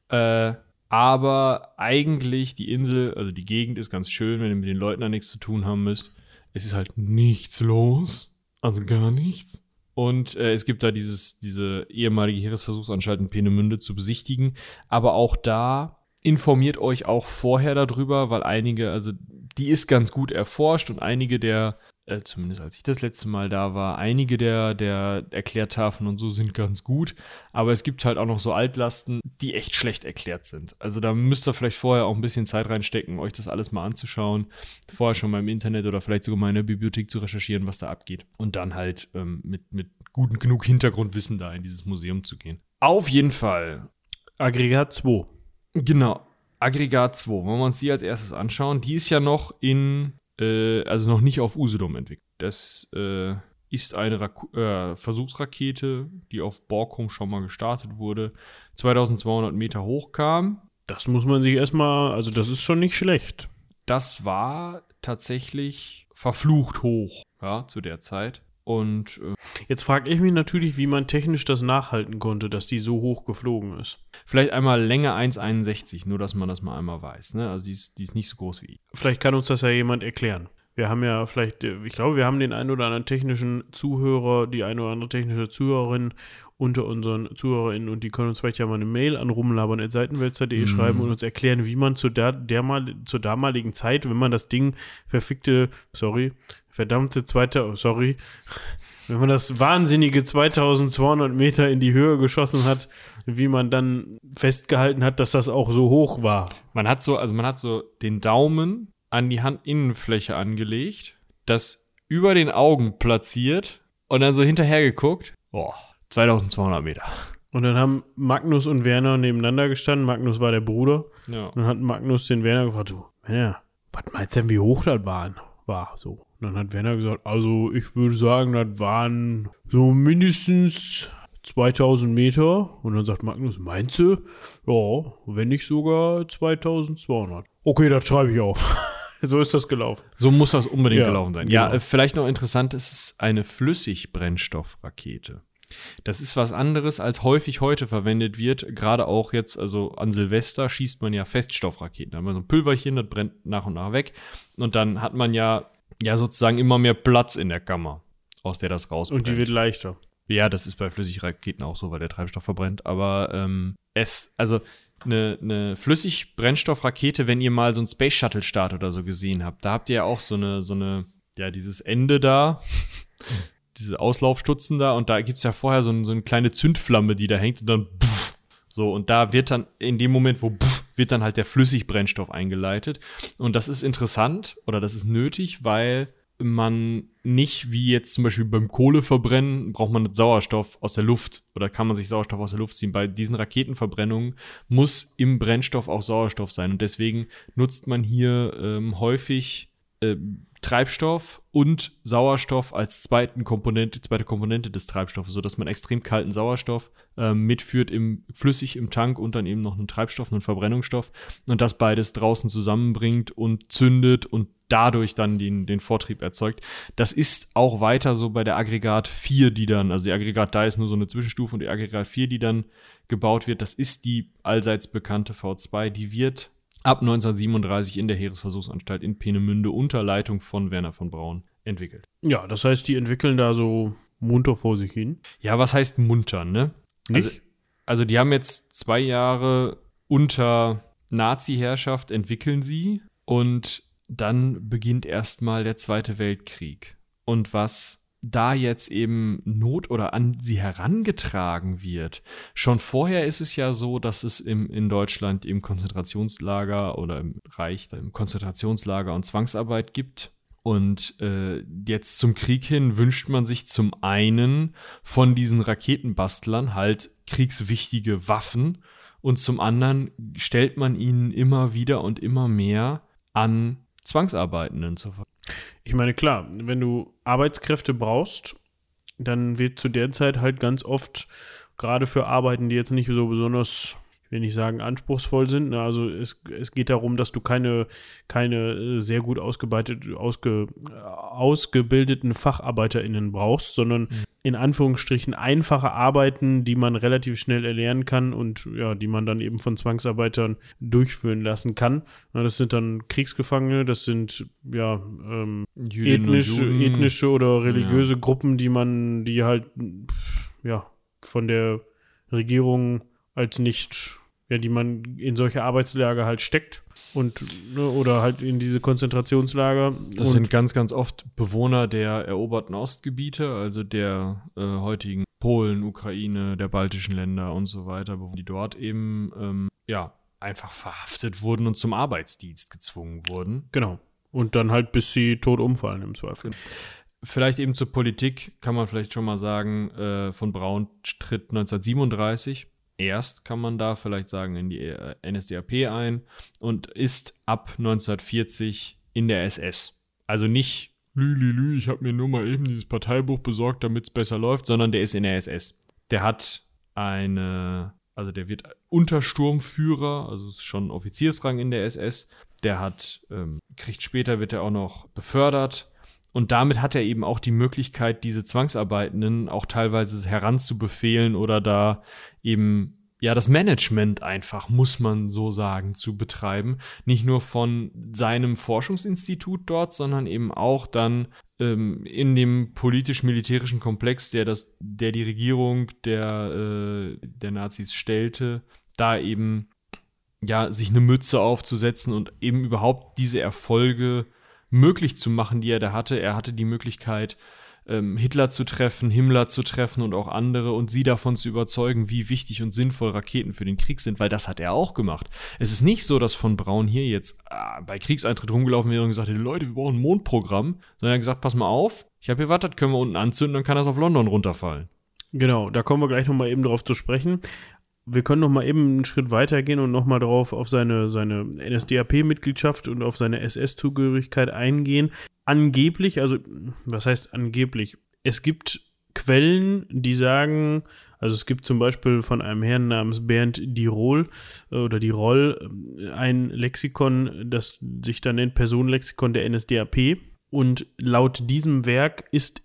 Äh, aber eigentlich die Insel, also die Gegend ist ganz schön, wenn ihr mit den Leuten da nichts zu tun haben müsst. Es ist halt nichts los. Also gar nichts. Und äh, es gibt da dieses, diese ehemalige Heeresversuchsanstalt in Peenemünde zu besichtigen. Aber auch da informiert euch auch vorher darüber, weil einige, also die ist ganz gut erforscht und einige der äh, zumindest als ich das letzte Mal da war, einige der, der Erklärtafeln und so sind ganz gut, aber es gibt halt auch noch so Altlasten, die echt schlecht erklärt sind. Also da müsst ihr vielleicht vorher auch ein bisschen Zeit reinstecken, euch das alles mal anzuschauen, vorher schon mal im Internet oder vielleicht sogar mal in der Bibliothek zu recherchieren, was da abgeht und dann halt ähm, mit, mit gutem genug Hintergrundwissen da in dieses Museum zu gehen. Auf jeden Fall Aggregat 2. Genau. Aggregat 2, wollen wir uns die als erstes anschauen. Die ist ja noch in, äh, also noch nicht auf Usedom entwickelt. Das äh, ist eine Raku äh, Versuchsrakete, die auf Borkum schon mal gestartet wurde, 2200 Meter hoch kam. Das muss man sich erstmal, also das ist schon nicht schlecht. Das war tatsächlich verflucht hoch, ja, zu der Zeit. Und äh, Jetzt frage ich mich natürlich, wie man technisch das nachhalten konnte, dass die so hoch geflogen ist. vielleicht einmal Länge 1,61, nur dass man das mal einmal weiß. Ne? Also die ist, die ist nicht so groß wie ich. Vielleicht kann uns das ja jemand erklären. Wir haben ja vielleicht, äh, ich glaube, wir haben den einen oder anderen technischen Zuhörer, die eine oder andere technische Zuhörerin unter unseren ZuhörerInnen und die können uns vielleicht ja mal eine Mail an rumlabern.seitenwälzer.de Mhm. schreiben und uns erklären, wie man zu der, der mal, zur damaligen Zeit, wenn man das Ding verfickte, sorry, verdammte zweite, oh, sorry, [laughs] wenn man das wahnsinnige 2200 Meter in die Höhe geschossen hat, wie man dann festgehalten hat, dass das auch so hoch war. Man hat so, also man hat so den Daumen an die Handinnenfläche angelegt, das über den Augen platziert und dann so hinterher geguckt. Boah, 2200 Meter. Und dann haben Magnus und Werner nebeneinander gestanden. Magnus war der Bruder. Ja. Und dann hat Magnus den Werner gefragt, du, Werner, was meinst du denn, wie hoch das waren? War so. Und dann hat Werner gesagt, also ich würde sagen, das waren so mindestens 2000 Meter. Und dann sagt Magnus, meinst du? Ja, wenn nicht sogar 2200. Okay, das schreibe ich auf. [laughs] so ist das gelaufen. So muss das unbedingt Ja, gelaufen sein. Ja, genau. äh, vielleicht noch interessant, es ist eine Flüssigbrennstoffrakete. Das ist was anderes, als häufig heute verwendet wird. Gerade auch jetzt, also an Silvester schießt man ja Feststoffraketen. Da hat man so ein Pülverchen, das brennt nach und nach weg. Und dann hat man ja, ja sozusagen immer mehr Platz in der Kammer, aus der das rausbrennt. Und die wird leichter. Ja, das ist bei Flüssigraketen auch so, weil der Treibstoff verbrennt. Aber ähm, es, also eine, eine Flüssigbrennstoffrakete, wenn ihr mal so einen Space Shuttle Start oder so gesehen habt, da habt ihr ja auch so eine, so eine, ja, dieses Ende da, diese Auslaufstutzen da, und da gibt's ja vorher so, ein, so eine kleine Zündflamme, die da hängt und dann pff, so, und da wird dann, in dem Moment, wo pff, wird dann halt der Flüssigbrennstoff eingeleitet. Und das ist interessant oder das ist nötig, weil man nicht wie jetzt zum Beispiel beim Kohleverbrennen braucht man Sauerstoff aus der Luft oder kann man sich Sauerstoff aus der Luft ziehen. Bei diesen Raketenverbrennungen muss im Brennstoff auch Sauerstoff sein und deswegen nutzt man hier ähm, häufig äh, Treibstoff und Sauerstoff als zweiten Komponente, zweite Komponente des Treibstoffes, sodass man extrem kalten Sauerstoff ähm, mitführt im flüssig im Tank und dann eben noch einen Treibstoff, einen Verbrennungsstoff und das beides draußen zusammenbringt und zündet und dadurch dann den, den Vortrieb erzeugt. Das ist auch weiter so bei der Aggregat 4, die dann, also die Aggregat da ist nur so eine Zwischenstufe und die Aggregat 4, die dann gebaut wird, das ist die allseits bekannte V2, die wird ab 1937 in der Heeresversuchsanstalt in Peenemünde unter Leitung von Werner von Braun entwickelt. Ja, das heißt, die entwickeln da so munter vor sich hin. Ja, was heißt munter, ne? Nicht? Also, also die haben jetzt zwei Jahre unter Nazi-Herrschaft entwickeln sie und dann beginnt erstmal der Zweite Weltkrieg. Und was da jetzt eben Not oder an sie herangetragen wird. Schon vorher ist es ja so, dass es im, in Deutschland im Konzentrationslager oder im Reich im Konzentrationslager und Zwangsarbeit gibt. Und äh, jetzt zum Krieg hin wünscht man sich zum einen von diesen Raketenbastlern halt kriegswichtige Waffen und zum anderen stellt man ihnen immer wieder und immer mehr an Zwangsarbeitenden zur Verfügung. Ich meine, klar, wenn du Arbeitskräfte brauchst, dann wird zu der Zeit halt ganz oft, gerade für Arbeiten, die jetzt nicht so besonders ich will nicht sagen anspruchsvoll sind. Ne? Also es, es geht darum, dass du keine, keine äh, sehr gut ausge, ausgebildeten FacharbeiterInnen brauchst, sondern mhm. in Anführungsstrichen einfache Arbeiten, die man relativ schnell erlernen kann und ja, die man dann eben von Zwangsarbeitern durchführen lassen kann. Na, das sind dann Kriegsgefangene, das sind ja ähm, ethnische, ethnische oder religiöse ja. Gruppen, die man, die halt ja von der Regierung als nicht, ja, die man in solche Arbeitslager halt steckt und ne, oder halt in diese Konzentrationslager. Das sind ganz, ganz oft Bewohner der eroberten Ostgebiete, also der äh, heutigen Polen, Ukraine, der baltischen Länder und so weiter, die dort eben ähm, ja einfach verhaftet wurden und zum Arbeitsdienst gezwungen wurden. Genau. Und dann halt bis sie tot umfallen im Zweifel. Vielleicht eben zur Politik kann man vielleicht schon mal sagen, äh, von Braun tritt 1937 erst, kann man da vielleicht sagen, in die äh, NSDAP ein und ist ab 1940 in der SS. Also nicht lü, ich habe mir nur mal eben dieses Parteibuch besorgt, damit es besser läuft, sondern der ist in der SS. Der hat eine, also der wird Untersturmführer, also ist schon Offiziersrang in der SS. Der hat, ähm, kriegt später, wird er auch noch befördert. Und damit hat er eben auch die Möglichkeit, diese Zwangsarbeitenden auch teilweise heranzubefehlen oder da eben ja, das Management einfach, muss man so sagen, zu betreiben. Nicht nur von seinem Forschungsinstitut dort, sondern eben auch dann ähm, in dem politisch-militärischen Komplex, der, das, der die Regierung der, äh, der Nazis stellte, da eben ja, sich eine Mütze aufzusetzen und eben überhaupt diese Erfolge möglich zu machen, die er da hatte. Er hatte die Möglichkeit, ähm, Hitler zu treffen, Himmler zu treffen und auch andere und sie davon zu überzeugen, wie wichtig und sinnvoll Raketen für den Krieg sind, weil das hat er auch gemacht. Es ist nicht so, dass von Braun hier jetzt äh, bei Kriegseintritt rumgelaufen wäre und gesagt hätte, Leute, wir brauchen ein Mondprogramm, sondern er hat gesagt, pass mal auf, ich habe hier was, das können wir unten anzünden, dann kann das auf London runterfallen. Genau, da kommen wir gleich nochmal eben drauf zu sprechen wir können noch mal eben einen Schritt weiter gehen und noch mal darauf auf seine, seine NSDAP-Mitgliedschaft und auf seine SS-Zugehörigkeit eingehen. Angeblich, also was heißt angeblich? Es gibt Quellen, die sagen, also es gibt zum Beispiel von einem Herrn namens Bernd Dirol äh, oder Dirol äh, ein Lexikon, das sich da nennt Personenlexikon der NSDAP. Und laut diesem Werk ist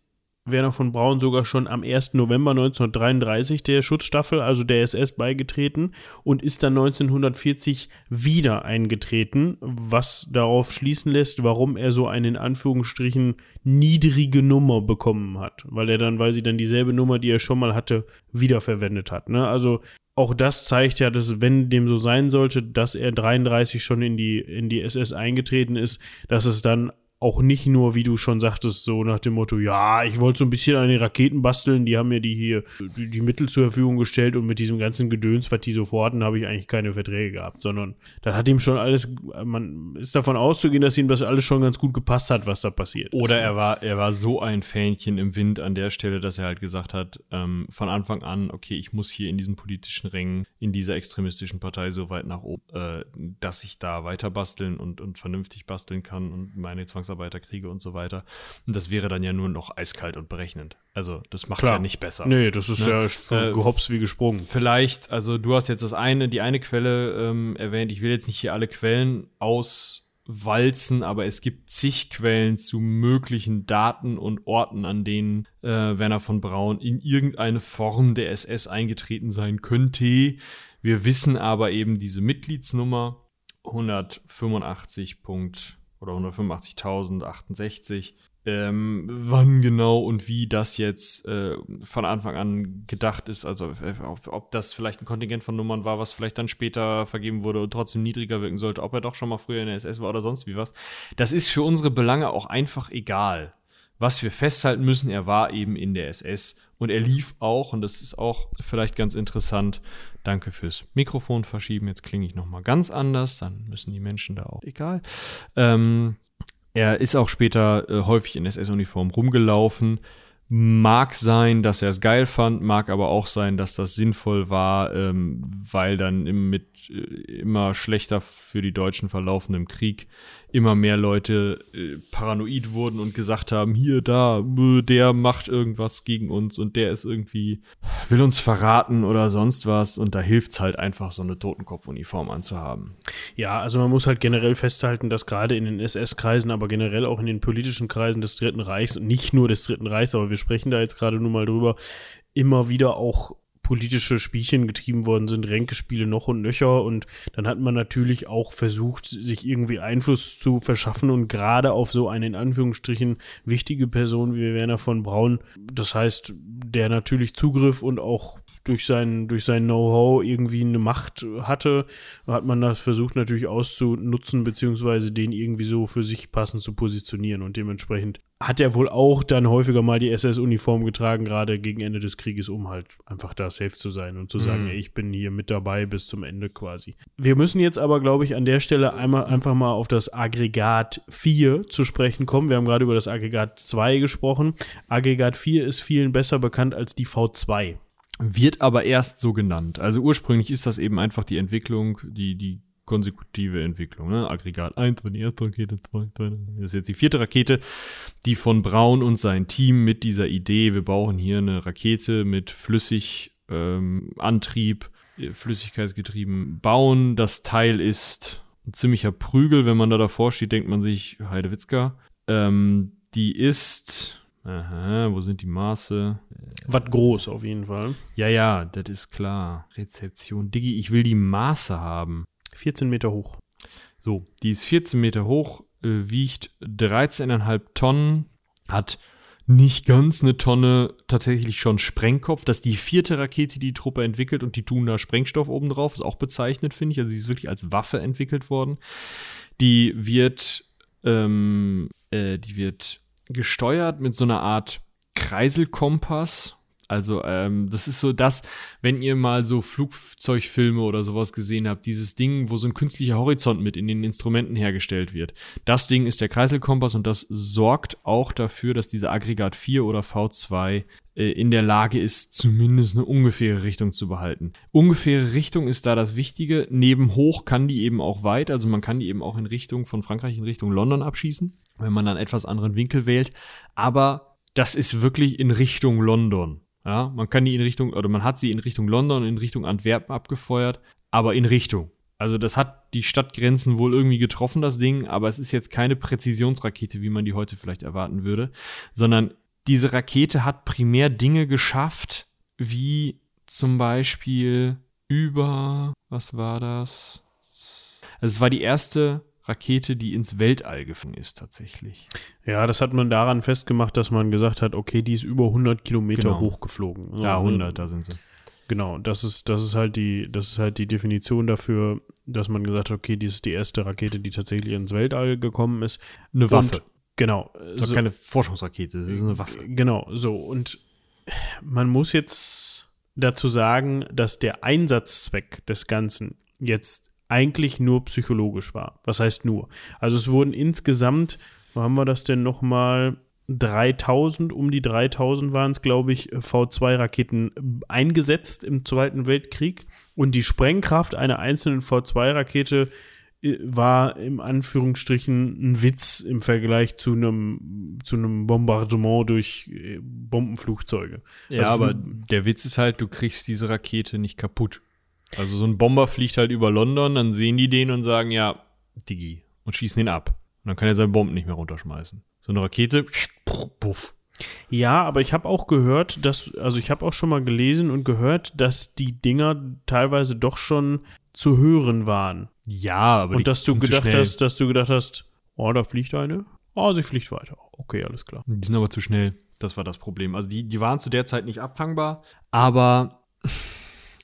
Werner von Braun sogar schon am 1. November 1933 der Schutzstaffel, also der SS, beigetreten und ist dann 1940 wieder eingetreten, was darauf schließen lässt, warum er so eine in Anführungsstrichen niedrige Nummer bekommen hat, weil er dann, weil sie dann dieselbe Nummer, die er schon mal hatte, wiederverwendet hat. Ne? Also auch das zeigt ja, dass wenn dem so sein sollte, dass er 33 schon in die, in die SS eingetreten ist, dass es dann auch nicht nur, wie du schon sagtest, so nach dem Motto, ja, ich wollte so ein bisschen an den Raketen basteln, die haben mir die hier, die, die Mittel zur Verfügung gestellt und mit diesem ganzen Gedöns, was die so vorhatten, habe ich eigentlich keine Verträge gehabt, sondern dann hat ihm schon alles, man ist davon auszugehen, dass ihm das alles schon ganz gut gepasst hat, was da passiert Oder ist. er war, er war so ein Fähnchen im Wind an der Stelle, dass er halt gesagt hat, ähm, von Anfang an, okay, ich muss hier in diesen politischen Rängen, in dieser extremistischen Partei so weit nach oben, äh, dass ich da weiter basteln und, und vernünftig basteln kann und meine Zwangs Zwangsarbeiterkriege und so weiter. Und das wäre dann ja nur noch eiskalt und berechnend. Also das macht es ja nicht besser. Nee, das ist ne? ja äh, gehops wie gesprungen. Vielleicht, also du hast jetzt das eine, die eine Quelle ähm, erwähnt. Ich will jetzt nicht hier alle Quellen auswalzen, aber es gibt zig Quellen zu möglichen Daten und Orten, an denen äh, Werner von Braun in irgendeine Form der SS eingetreten sein könnte. Wir wissen aber eben diese Mitgliedsnummer 185 oder 185.068. ähm, wann genau und wie das jetzt äh, von Anfang an gedacht ist. Also äh, ob, ob, das vielleicht ein Kontingent von Nummern war, was vielleicht dann später vergeben wurde und trotzdem niedriger wirken sollte, ob er doch schon mal früher in der SS war oder sonst wie was. Das ist für unsere Belange auch einfach egal. Was wir festhalten müssen, er war eben in der SS und er lief auch, und das ist auch vielleicht ganz interessant. Danke fürs Mikrofon verschieben. Jetzt klinge ich nochmal ganz anders, dann müssen die Menschen da auch egal. Ähm, er ist auch später äh, häufig in SS-Uniform rumgelaufen. Mag sein, dass er es geil fand, mag aber auch sein, dass das sinnvoll war, ähm, weil dann im, mit äh, immer schlechter für die Deutschen verlaufendem Krieg immer mehr Leute äh, paranoid wurden und gesagt haben, hier, da, der macht irgendwas gegen uns und der ist irgendwie, will uns verraten oder sonst was und da hilft es halt einfach, so eine Totenkopfuniform anzuhaben. Ja, also man muss halt generell festhalten, dass gerade in den SS-Kreisen, aber generell auch in den politischen Kreisen des Dritten Reichs und nicht nur des Dritten Reichs, aber wir sprechen da jetzt gerade nur mal drüber, immer wieder auch politische Spielchen getrieben worden sind, Ränkespiele noch und nöcher. Und dann hat man natürlich auch versucht, sich irgendwie Einfluss zu verschaffen. Und gerade auf so eine in Anführungsstrichen wichtige Person wie Werner von Braun, das heißt, der natürlich Zugriff und auch durch sein, durch sein Know-how irgendwie eine Macht hatte, hat man das versucht natürlich auszunutzen, beziehungsweise den irgendwie so für sich passend zu positionieren. Und dementsprechend hat er wohl auch dann häufiger mal die SS-Uniform getragen, gerade gegen Ende des Krieges, um halt einfach da safe zu sein und zu sagen, mhm. ey, ich bin hier mit dabei bis zum Ende quasi. Wir müssen jetzt aber, glaube ich, an der Stelle einmal einfach mal auf das Aggregat 4 zu sprechen kommen. Wir haben gerade über das Aggregat 2 gesprochen. Aggregat 4 ist vielen besser bekannt als die V2 wird aber erst so genannt. Also ursprünglich ist das eben einfach die Entwicklung, die, die konsekutive Entwicklung. Ne? Aggregat 1 war die erste Rakete, 2, das ist jetzt die vierte Rakete, die von Braun und sein Team mit dieser Idee, wir brauchen hier eine Rakete mit Flüssigantrieb, ähm, flüssigkeitsgetrieben bauen. Das Teil ist ein ziemlicher Prügel, wenn man da davor steht, denkt man sich, Heidewitzka. Ähm, die ist Aha, wo sind die Maße? Was groß auf jeden Fall. Ja, ja, das ist klar. Rezeption. Diggi, ich will die Maße haben. 14 Meter hoch. So, die ist 14 Meter hoch, äh, wiegt 13,5 Tonnen, hat nicht ganz eine Tonne tatsächlich schon Sprengkopf. Das ist die vierte Rakete, die die Truppe entwickelt und die tun da Sprengstoff obendrauf. Ist auch bezeichnet, finde ich. Also sie ist wirklich als Waffe entwickelt worden. Die wird, ähm, äh, die wird gesteuert mit so einer Art Kreiselkompass. Also ähm, das ist so das, wenn ihr mal so Flugzeugfilme oder sowas gesehen habt, dieses Ding, wo so ein künstlicher Horizont mit in den Instrumenten hergestellt wird. Das Ding ist der Kreiselkompass und das sorgt auch dafür, dass diese Aggregat 4 oder V2 äh, in der Lage ist, zumindest eine ungefähre Richtung zu behalten. Ungefähre Richtung ist da das Wichtige. Neben hoch kann die eben auch weit, also man kann die eben auch in Richtung von Frankreich in Richtung London abschießen wenn man dann etwas anderen Winkel wählt. Aber das ist wirklich in Richtung London. Ja, man kann die in Richtung, oder man hat sie in Richtung London, in Richtung Antwerpen abgefeuert, aber in Richtung. Also das hat die Stadtgrenzen wohl irgendwie getroffen, das Ding, aber es ist jetzt keine Präzisionsrakete, wie man die heute vielleicht erwarten würde, sondern diese Rakete hat primär Dinge geschafft, wie zum Beispiel über, was war das? Also es war die erste Rakete, die ins Weltall geflogen ist, tatsächlich. Ja, das hat man daran festgemacht, dass man gesagt hat, okay, die ist über 100 Kilometer genau. hochgeflogen. Ja, 100, da sind sie. Genau, das ist, das ist halt die, das ist halt die Definition dafür, dass man gesagt hat, okay, dies ist die erste Rakete, die tatsächlich ins Weltall gekommen ist. Eine Waffe. Und, genau. Das ist so, keine Forschungsrakete, das ist eine Waffe. Genau, so. Und man muss jetzt dazu sagen, dass der Einsatzzweck des Ganzen jetzt eigentlich nur psychologisch war. Was heißt nur? Also es wurden insgesamt, wo haben wir das denn nochmal? 3000, um die 3000 waren es, glaube ich, V2-Raketen eingesetzt im Zweiten Weltkrieg. Und die Sprengkraft einer einzelnen V2-Rakete äh, war im Anführungsstrichen ein Witz im Vergleich zu einem zu einem Bombardement durch äh, Bombenflugzeuge. Ja, also aber der Witz ist halt, du kriegst diese Rakete nicht kaputt. Also so ein Bomber fliegt halt über London, dann sehen die den und sagen, ja, Digi, und schießen ihn ab. Und dann kann er seine Bomben nicht mehr runterschmeißen. So eine Rakete, puff. Ja, aber ich habe auch gehört, dass, also ich habe auch schon mal gelesen und gehört, dass die Dinger teilweise doch schon zu hören waren. Ja, aber und dass du gedacht hast, dass du gedacht hast, oh, da fliegt eine. Oh, sie fliegt weiter. Okay, alles klar. Die sind aber zu schnell. Das war das Problem. Also die, die waren zu der Zeit nicht abfangbar. Aber,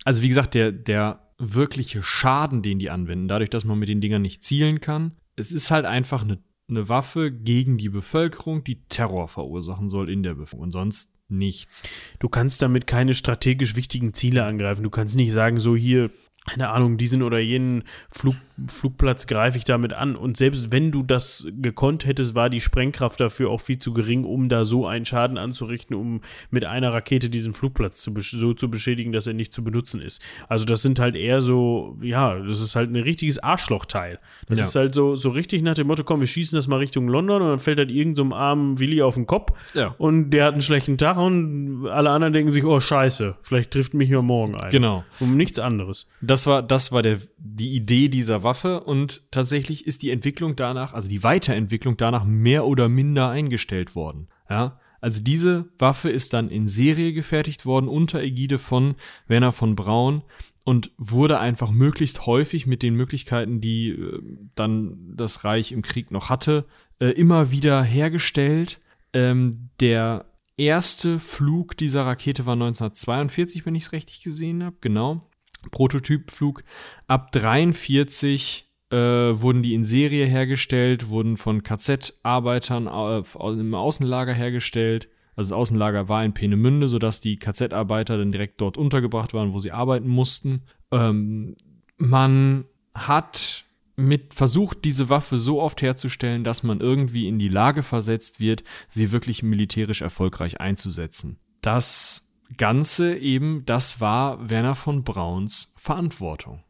also wie gesagt, der, der wirkliche Schaden, den die anwenden, dadurch, dass man mit den Dingern nicht zielen kann, es ist halt einfach eine, eine Waffe gegen die Bevölkerung, die Terror verursachen soll in der Bevölkerung. Und sonst nichts. Du kannst damit keine strategisch wichtigen Ziele angreifen. Du kannst nicht sagen, so hier, keine Ahnung, diesen oder jenen Flug, Flugplatz greife ich damit an. Und selbst wenn du das gekonnt hättest, war die Sprengkraft dafür auch viel zu gering, um da so einen Schaden anzurichten, um mit einer Rakete diesen Flugplatz zu, so zu beschädigen, dass er nicht zu benutzen ist. Also das sind halt eher so, ja, das ist halt ein richtiges Arschlochteil. Das Ja. ist halt so, so richtig nach dem Motto, komm, wir schießen das mal Richtung London und dann fällt halt irgend so einem armen Willi auf den Kopf Ja. und der hat einen schlechten Tag und alle anderen denken sich, oh scheiße, vielleicht trifft mich ja morgen ein. Genau. Um nichts anderes. Das war, das war der, die Idee dieser Waffe und tatsächlich ist die Entwicklung danach, also die Weiterentwicklung danach mehr oder minder eingestellt worden. Ja. Also diese Waffe ist dann in Serie gefertigt worden unter Ägide von Werner von Braun und wurde einfach möglichst häufig mit den Möglichkeiten, die äh, dann das Reich im Krieg noch hatte, äh, immer wieder hergestellt. Ähm, der erste Flug dieser Rakete war 1942, wenn ich es richtig gesehen habe, genau. Prototypflug. Ab 43 äh, wurden die in Serie hergestellt, wurden von KZ-Arbeitern im Außenlager hergestellt. Also das Außenlager war in Peenemünde, sodass die KZ-Arbeiter dann direkt dort untergebracht waren, wo sie arbeiten mussten. Ähm, man hat mit versucht, diese Waffe so oft herzustellen, dass man irgendwie in die Lage versetzt wird, sie wirklich militärisch erfolgreich einzusetzen. Das Ganze eben, das war Werner von Brauns Verantwortung.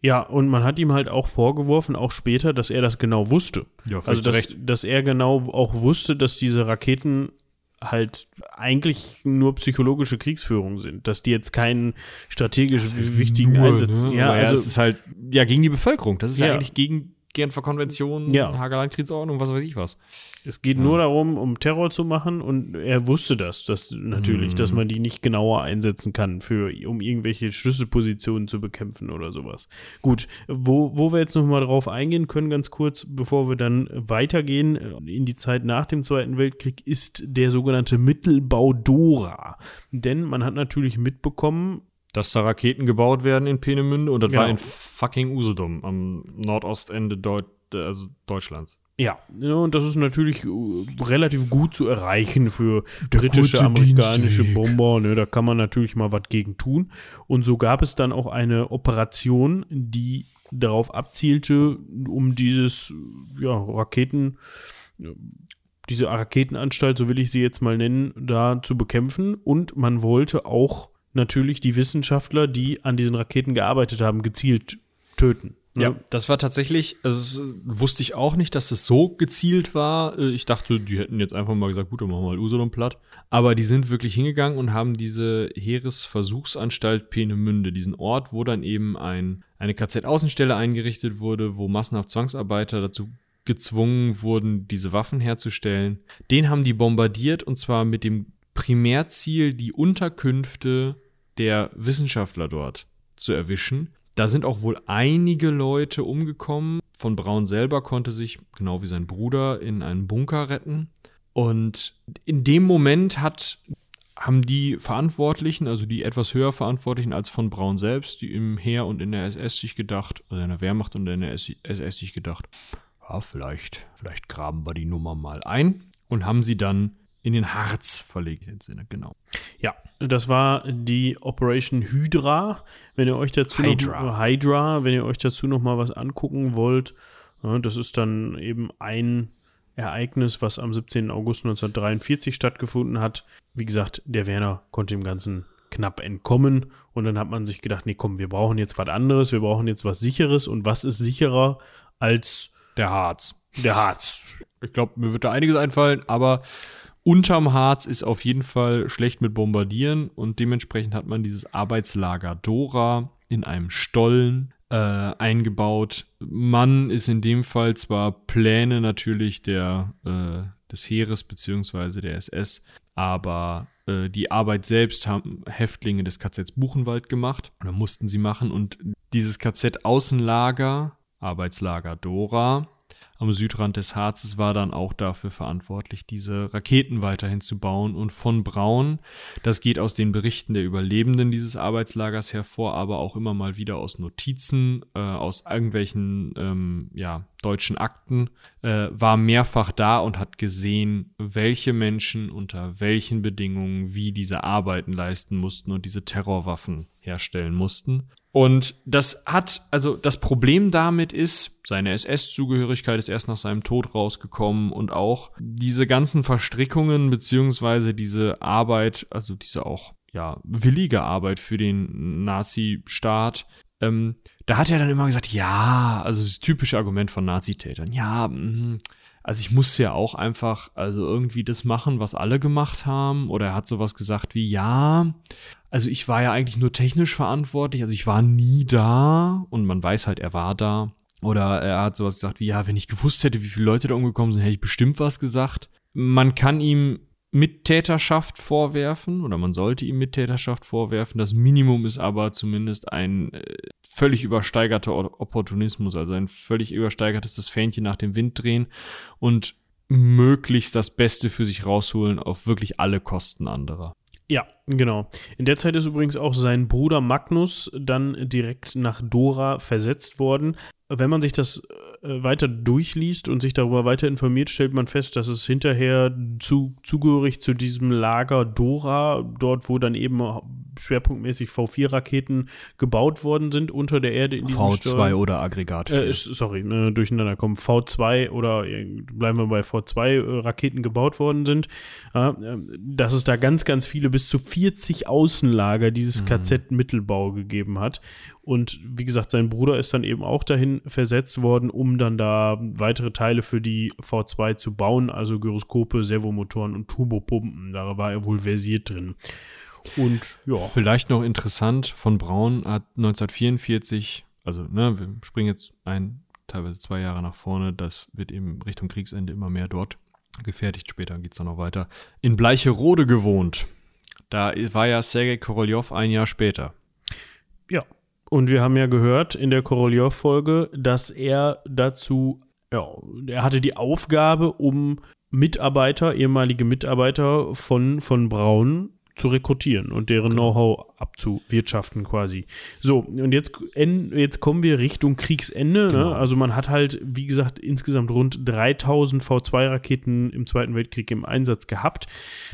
Ja, und man hat ihm halt auch vorgeworfen, auch später, dass er das genau wusste. Ja, also, dass, Recht. dass er genau auch wusste, dass diese Raketen halt eigentlich nur psychologische Kriegsführung sind, dass die jetzt keinen strategisch wichtigen Einsatz. Ne? Ja, also es ist halt ja gegen die Bevölkerung. Das ist ja, Ja. eigentlich gegen Genfer Konvention, Ja. Hager Landkriegsordnung, was weiß ich was. Es geht nur darum, um Terror zu machen und er wusste das, das natürlich, Mhm. dass man die nicht genauer einsetzen kann, für, um irgendwelche Schlüsselpositionen zu bekämpfen oder sowas. Gut, wo, wo wir jetzt nochmal drauf eingehen können, ganz kurz, bevor wir dann weitergehen in die Zeit nach dem Zweiten Weltkrieg, ist der sogenannte Mittelbau Dora. Denn man hat natürlich mitbekommen, Dass da Raketen gebaut werden in Peenemünde und das Genau. war in fucking Usedom am Nordostende Deut also Deutschlands. Ja, ja, und das ist natürlich äh, relativ gut zu erreichen für britische, amerikanische Dienstweg. Bomber. Ne, da kann man natürlich mal was gegen tun. Und so gab es dann auch eine Operation, die darauf abzielte, um dieses ja, Raketen, diese Raketenanstalt, so will ich sie jetzt mal nennen, da zu bekämpfen. Und man wollte auch natürlich die Wissenschaftler, die an diesen Raketen gearbeitet haben, gezielt töten. ne? Ja, das war tatsächlich, also es, wusste ich auch nicht, dass es so gezielt war. Äh, Ich dachte, die hätten jetzt einfach mal gesagt, gut, dann machen wir mal Usedom platt. Aber die sind wirklich hingegangen und haben diese Heeresversuchsanstalt Peenemünde, diesen Ort, wo dann eben ein, eine KZ-Außenstelle eingerichtet wurde, wo massenhaft Zwangsarbeiter dazu gezwungen wurden, diese Waffen herzustellen. Den haben die bombardiert und zwar mit dem Primärziel, die Unterkünfte der Wissenschaftler dort zu erwischen. Da sind auch wohl einige Leute umgekommen. Von Braun selber konnte sich, genau wie sein Bruder, in einen Bunker retten. Und in dem Moment hat, haben die Verantwortlichen, also die etwas höher Verantwortlichen als von Braun selbst, die im Heer und in der SS sich gedacht, also in der Wehrmacht und in der SS sich gedacht, ja, vielleicht, vielleicht graben wir die Nummer mal ein und haben sie dann in den Harz verlegt, im Sinne, genau. Ja, das war die Operation Hydra. Wenn ihr euch dazu Hydra. noch Hydra, wenn ihr euch dazu noch mal was angucken wollt, ja, das ist dann eben ein Ereignis, was am 17. August 1943 stattgefunden hat. Wie gesagt, der Werner konnte dem Ganzen knapp entkommen und dann hat man sich gedacht, nee, komm, wir brauchen jetzt was anderes, wir brauchen jetzt was sicheres und was ist sicherer als Der Harz. der Harz? Ich glaube, mir wird da einiges einfallen, aber unterm Harz ist auf jeden Fall schlecht mit Bombardieren und dementsprechend hat man dieses Arbeitslager Dora in einem Stollen äh, eingebaut. Man ist in dem Fall zwar Pläne natürlich der, äh, des Heeres beziehungsweise der SS, aber äh, die Arbeit selbst haben Häftlinge des KZ Buchenwald gemacht oder mussten sie machen und dieses KZ Außenlager, Arbeitslager Dora, am Südrand des Harzes, war dann auch dafür verantwortlich, diese Raketen weiterhin zu bauen. Und von Braun, das geht aus den Berichten der Überlebenden dieses Arbeitslagers hervor, aber auch immer mal wieder aus Notizen, äh, aus irgendwelchen ähm, ja, deutschen Akten, äh, war mehrfach da und hat gesehen, welche Menschen unter welchen Bedingungen wie diese Arbeiten leisten mussten und diese Terrorwaffen herstellen mussten. Und das hat, also das Problem damit ist, seine SS-Zugehörigkeit ist erst nach seinem Tod rausgekommen und auch diese ganzen Verstrickungen beziehungsweise diese Arbeit, also diese auch ja willige Arbeit für den Nazi-Staat, ähm, da hat er dann immer gesagt, ja, also das typische Argument von Nazitätern, ja, mh, also ich musste ja auch einfach, also irgendwie das machen, was alle gemacht haben. Oder er hat sowas gesagt wie, ja, also ich war ja eigentlich nur technisch verantwortlich, also ich war nie da und man weiß halt, er war da. Oder er hat sowas gesagt wie, ja, wenn ich gewusst hätte, wie viele Leute da umgekommen sind, hätte ich bestimmt was gesagt. Man kann ihm Mittäterschaft vorwerfen oder man sollte ihm Mittäterschaft vorwerfen. Das Minimum ist aber zumindest ein äh, völlig übersteigerter Opportunismus, also ein völlig übersteigertes das Fähnchen nach dem Wind drehen und möglichst das Beste für sich rausholen auf wirklich alle Kosten anderer. Ja, genau. In der Zeit ist übrigens auch sein Bruder Magnus dann direkt nach Dora versetzt worden. Wenn man sich das äh, weiter durchliest und sich darüber weiter informiert, stellt man fest, dass es hinterher zu, zugehörig zu diesem Lager Dora, dort wo dann eben schwerpunktmäßig V4-Raketen gebaut worden sind unter der Erde. In V2 Steuern. oder Aggregat 4. Äh, sorry, äh, durcheinander kommen. V2 oder äh, bleiben wir bei V2-Raketen äh, gebaut worden sind. Äh, dass es da ganz, ganz viele, bis zu 40 Außenlager dieses mhm. KZ Mittelbau gegeben hat. Und wie gesagt, sein Bruder ist dann eben auch dahin versetzt worden, um dann da weitere Teile für die V2 zu bauen, also Gyroskope, Servomotoren und Turbopumpen. Da war er wohl versiert drin. Und ja. Vielleicht noch interessant, von Braun hat 1944, also ne, wir springen jetzt ein, teilweise zwei Jahre nach vorne, das wird eben Richtung Kriegsende immer mehr dort gefertigt. Später geht es dann noch weiter. In Bleicherode gewohnt. Da war ja Sergei Korolev ein Jahr später. Ja, und wir haben ja gehört in der Korolev-Folge, dass er dazu, ja, er hatte die Aufgabe, um Mitarbeiter, ehemalige Mitarbeiter von, von Braun zu rekrutieren und deren genau. Know-how abzuwirtschaften quasi. So, und jetzt, jetzt kommen wir Richtung Kriegsende. Ne? Genau. Ne? Also man hat halt, wie gesagt, insgesamt rund 3000 V2-Raketen im Zweiten Weltkrieg im Einsatz gehabt.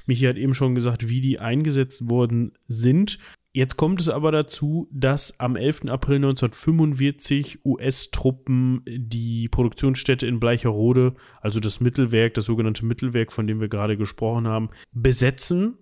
Michi hat eben schon gesagt, wie die eingesetzt worden sind. Jetzt kommt es aber dazu, dass am 11. April 1945 US-Truppen die Produktionsstätte in Bleicherode, also das Mittelwerk, das sogenannte Mittelwerk, von dem wir gerade gesprochen haben, besetzen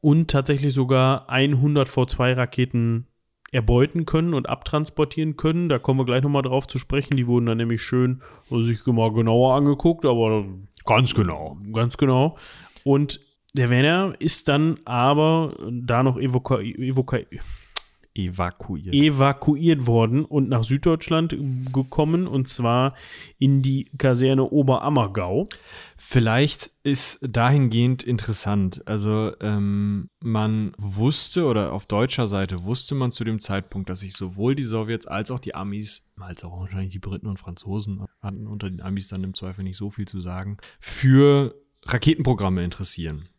und tatsächlich sogar 100 V2-Raketen erbeuten können und abtransportieren können. Da kommen wir gleich nochmal drauf zu sprechen. Die wurden dann nämlich schön sich mal genauer angeguckt, aber ganz genau. Ganz genau. Und der Werner ist dann aber da noch evoka evoka evakuiert. evakuiert worden und nach Süddeutschland gekommen und zwar in die Kaserne Oberammergau. Vielleicht ist dahingehend interessant. Also ähm, man wusste oder auf deutscher Seite wusste man zu dem Zeitpunkt, dass sich sowohl die Sowjets als auch die Amis, als auch wahrscheinlich die Briten und Franzosen hatten unter den Amis dann im Zweifel nicht so viel zu sagen, für Raketenprogramme interessieren.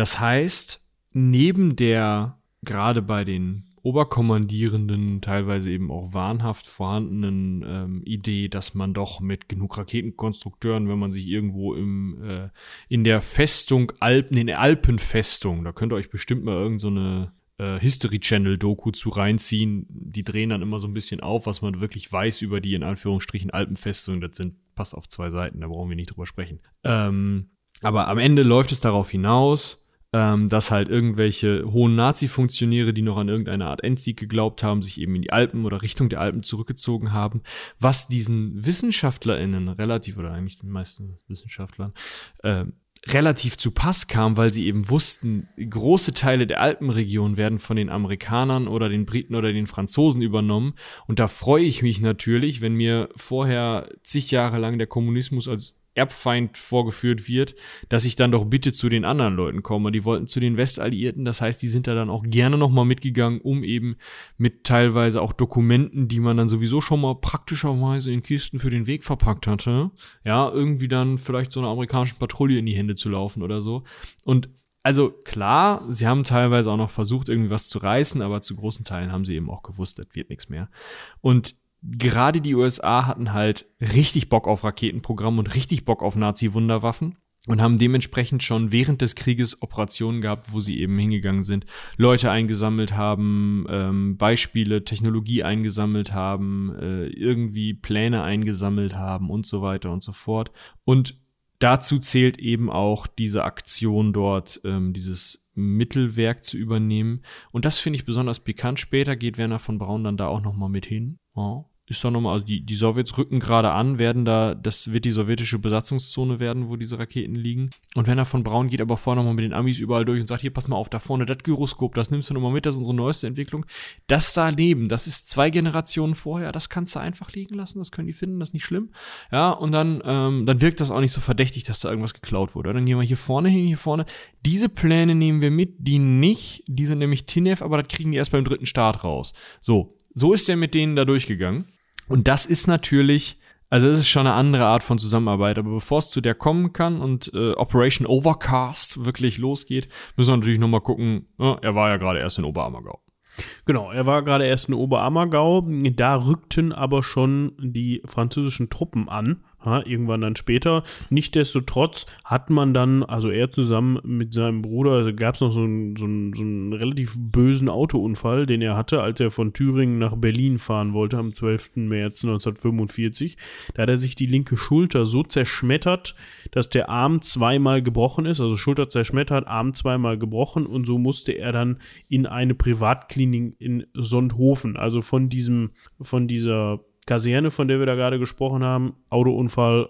Das heißt, neben der gerade bei den Oberkommandierenden, teilweise eben auch wahnhaft vorhandenen ähm, Idee, dass man doch mit genug Raketenkonstrukteuren, wenn man sich irgendwo im, äh, in der Festung Alpen, in der Alpenfestung, da könnt ihr euch bestimmt mal irgendeine so äh, History Channel Doku zu reinziehen. Die drehen dann immer so ein bisschen auf, was man wirklich weiß über die in Anführungsstrichen Alpenfestung. Das sind, passt auf zwei Seiten, da brauchen wir nicht drüber sprechen. Ähm, aber am Ende läuft es darauf hinaus, ähm, dass halt irgendwelche hohen Nazi-Funktionäre, die noch an irgendeine Art Endsieg geglaubt haben, sich eben in die Alpen oder Richtung der Alpen zurückgezogen haben, was diesen WissenschaftlerInnen relativ, oder eigentlich den meisten Wissenschaftlern, äh, relativ zu Pass kam, weil sie eben wussten, große Teile der Alpenregion werden von den Amerikanern oder den Briten oder den Franzosen übernommen. Und da freue ich mich natürlich, wenn mir vorher zig Jahre lang der Kommunismus als Erbfeind vorgeführt wird, dass ich dann doch bitte zu den anderen Leuten komme. Die wollten zu den Westalliierten, das heißt, die sind da dann auch gerne nochmal mitgegangen, um eben mit teilweise auch Dokumenten, die man dann sowieso schon mal praktischerweise in Kisten für den Weg verpackt hatte, ja, irgendwie dann vielleicht so einer amerikanischen Patrouille in die Hände zu laufen oder so. Und also klar, sie haben teilweise auch noch versucht, irgendwie was zu reißen, aber zu großen Teilen haben sie eben auch gewusst, das wird nichts mehr. Und gerade die USA hatten halt richtig Bock auf Raketenprogramm und richtig Bock auf Nazi-Wunderwaffen und haben dementsprechend schon während des Krieges Operationen gehabt, wo sie eben hingegangen sind, Leute eingesammelt haben, ähm, Beispiele, Technologie eingesammelt haben, äh, irgendwie Pläne eingesammelt haben und so weiter und so fort. Und dazu zählt eben auch diese Aktion dort, ähm, dieses Mittelwerk zu übernehmen. Und das finde ich besonders pikant. Später geht Werner von Braun dann da auch noch mal mit hin. Ja ist doch nochmal, also die, die Sowjets rücken gerade an, werden da, das wird die sowjetische Besatzungszone werden, wo diese Raketen liegen. Und Werner von Braun geht aber vorher nochmal mit den Amis überall durch und sagt, hier, pass mal auf, da vorne, das Gyroskop, das nimmst du nochmal mit, das ist unsere neueste Entwicklung. Das da neben, das ist zwei Generationen vorher, das kannst du einfach liegen lassen, das können die finden, das ist nicht schlimm. Ja, und dann, ähm, dann wirkt das auch nicht so verdächtig, dass da irgendwas geklaut wurde. Dann gehen wir hier vorne hin, hier vorne. Diese Pläne nehmen wir mit, die nicht, die sind nämlich TINEF, aber das kriegen die erst beim dritten Start raus. So, so ist er mit denen da durchgegangen. Und das ist natürlich, also es ist schon eine andere Art von Zusammenarbeit, aber bevor es zu der kommen kann und äh, Operation Overcast wirklich losgeht, müssen wir natürlich nochmal gucken, ja, er war ja gerade erst in Oberammergau. Genau, er war gerade erst in Oberammergau, da rückten aber schon die französischen Truppen an ja, irgendwann dann später. Nichtsdestotrotz hat man dann, also er zusammen mit seinem Bruder, also gab es noch so einen, so, einen, so einen relativ bösen Autounfall, den er hatte, als er von Thüringen nach Berlin fahren wollte am 12. März 1945. Da hat er sich die linke Schulter so zerschmettert, dass der Arm zweimal gebrochen ist, also Schulter zerschmettert, Arm zweimal gebrochen und so musste er dann in eine Privatklinik in Sonthofen, also von diesem, von dieser Kaserne, von der wir da gerade gesprochen haben, Autounfall,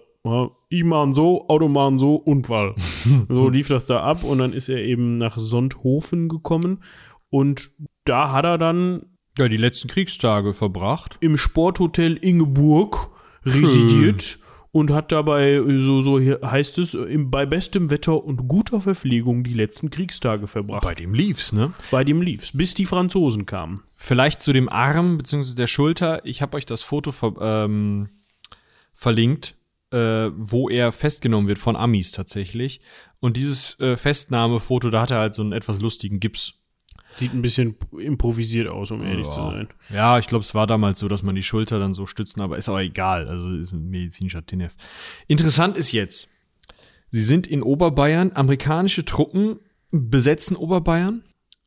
ich mache so, Auto machen so, Unfall. [laughs] so lief das da ab und dann ist er eben nach Sonthofen gekommen und da hat er dann ja, die letzten Kriegstage verbracht. Im Sporthotel Ingeburg residiert. Schön und hat dabei, so, so heißt es, bei bestem Wetter und guter Verpflegung die letzten Kriegstage verbracht. Bei dem lief's, ne? Bei dem lief's, bis die Franzosen kamen. Vielleicht zu dem Arm bzw. der Schulter. Ich habe euch das Foto ver ähm, verlinkt, äh, wo er festgenommen wird von Amis tatsächlich. Und dieses äh, Festnahmefoto, da hat er halt so einen etwas lustigen Gips Sieht ein bisschen improvisiert aus, um ehrlich ja. zu sein. Ja, ich glaube, es war damals so, dass man die Schulter dann so stützen, aber ist auch egal. Also ist ein medizinischer TNF. Interessant ist jetzt, sie sind in Oberbayern, amerikanische Truppen besetzen Oberbayern.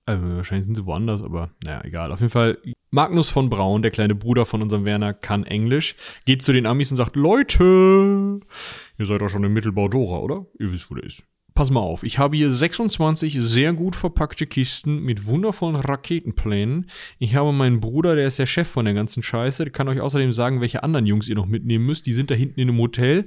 Also wahrscheinlich sind sie woanders, aber naja, egal. Auf jeden Fall, Magnus von Braun, der kleine Bruder von unserem Werner, kann Englisch, geht zu den Amis und sagt, Leute, ihr seid doch schon im Mittelbau Dora, oder? Ihr wisst, wo der ist pass mal auf, ich habe hier 26 sehr gut verpackte Kisten mit wundervollen Raketenplänen. Ich habe meinen Bruder, der ist der Chef von der ganzen Scheiße, der kann euch außerdem sagen, welche anderen Jungs ihr noch mitnehmen müsst. Die sind da hinten in einem Hotel.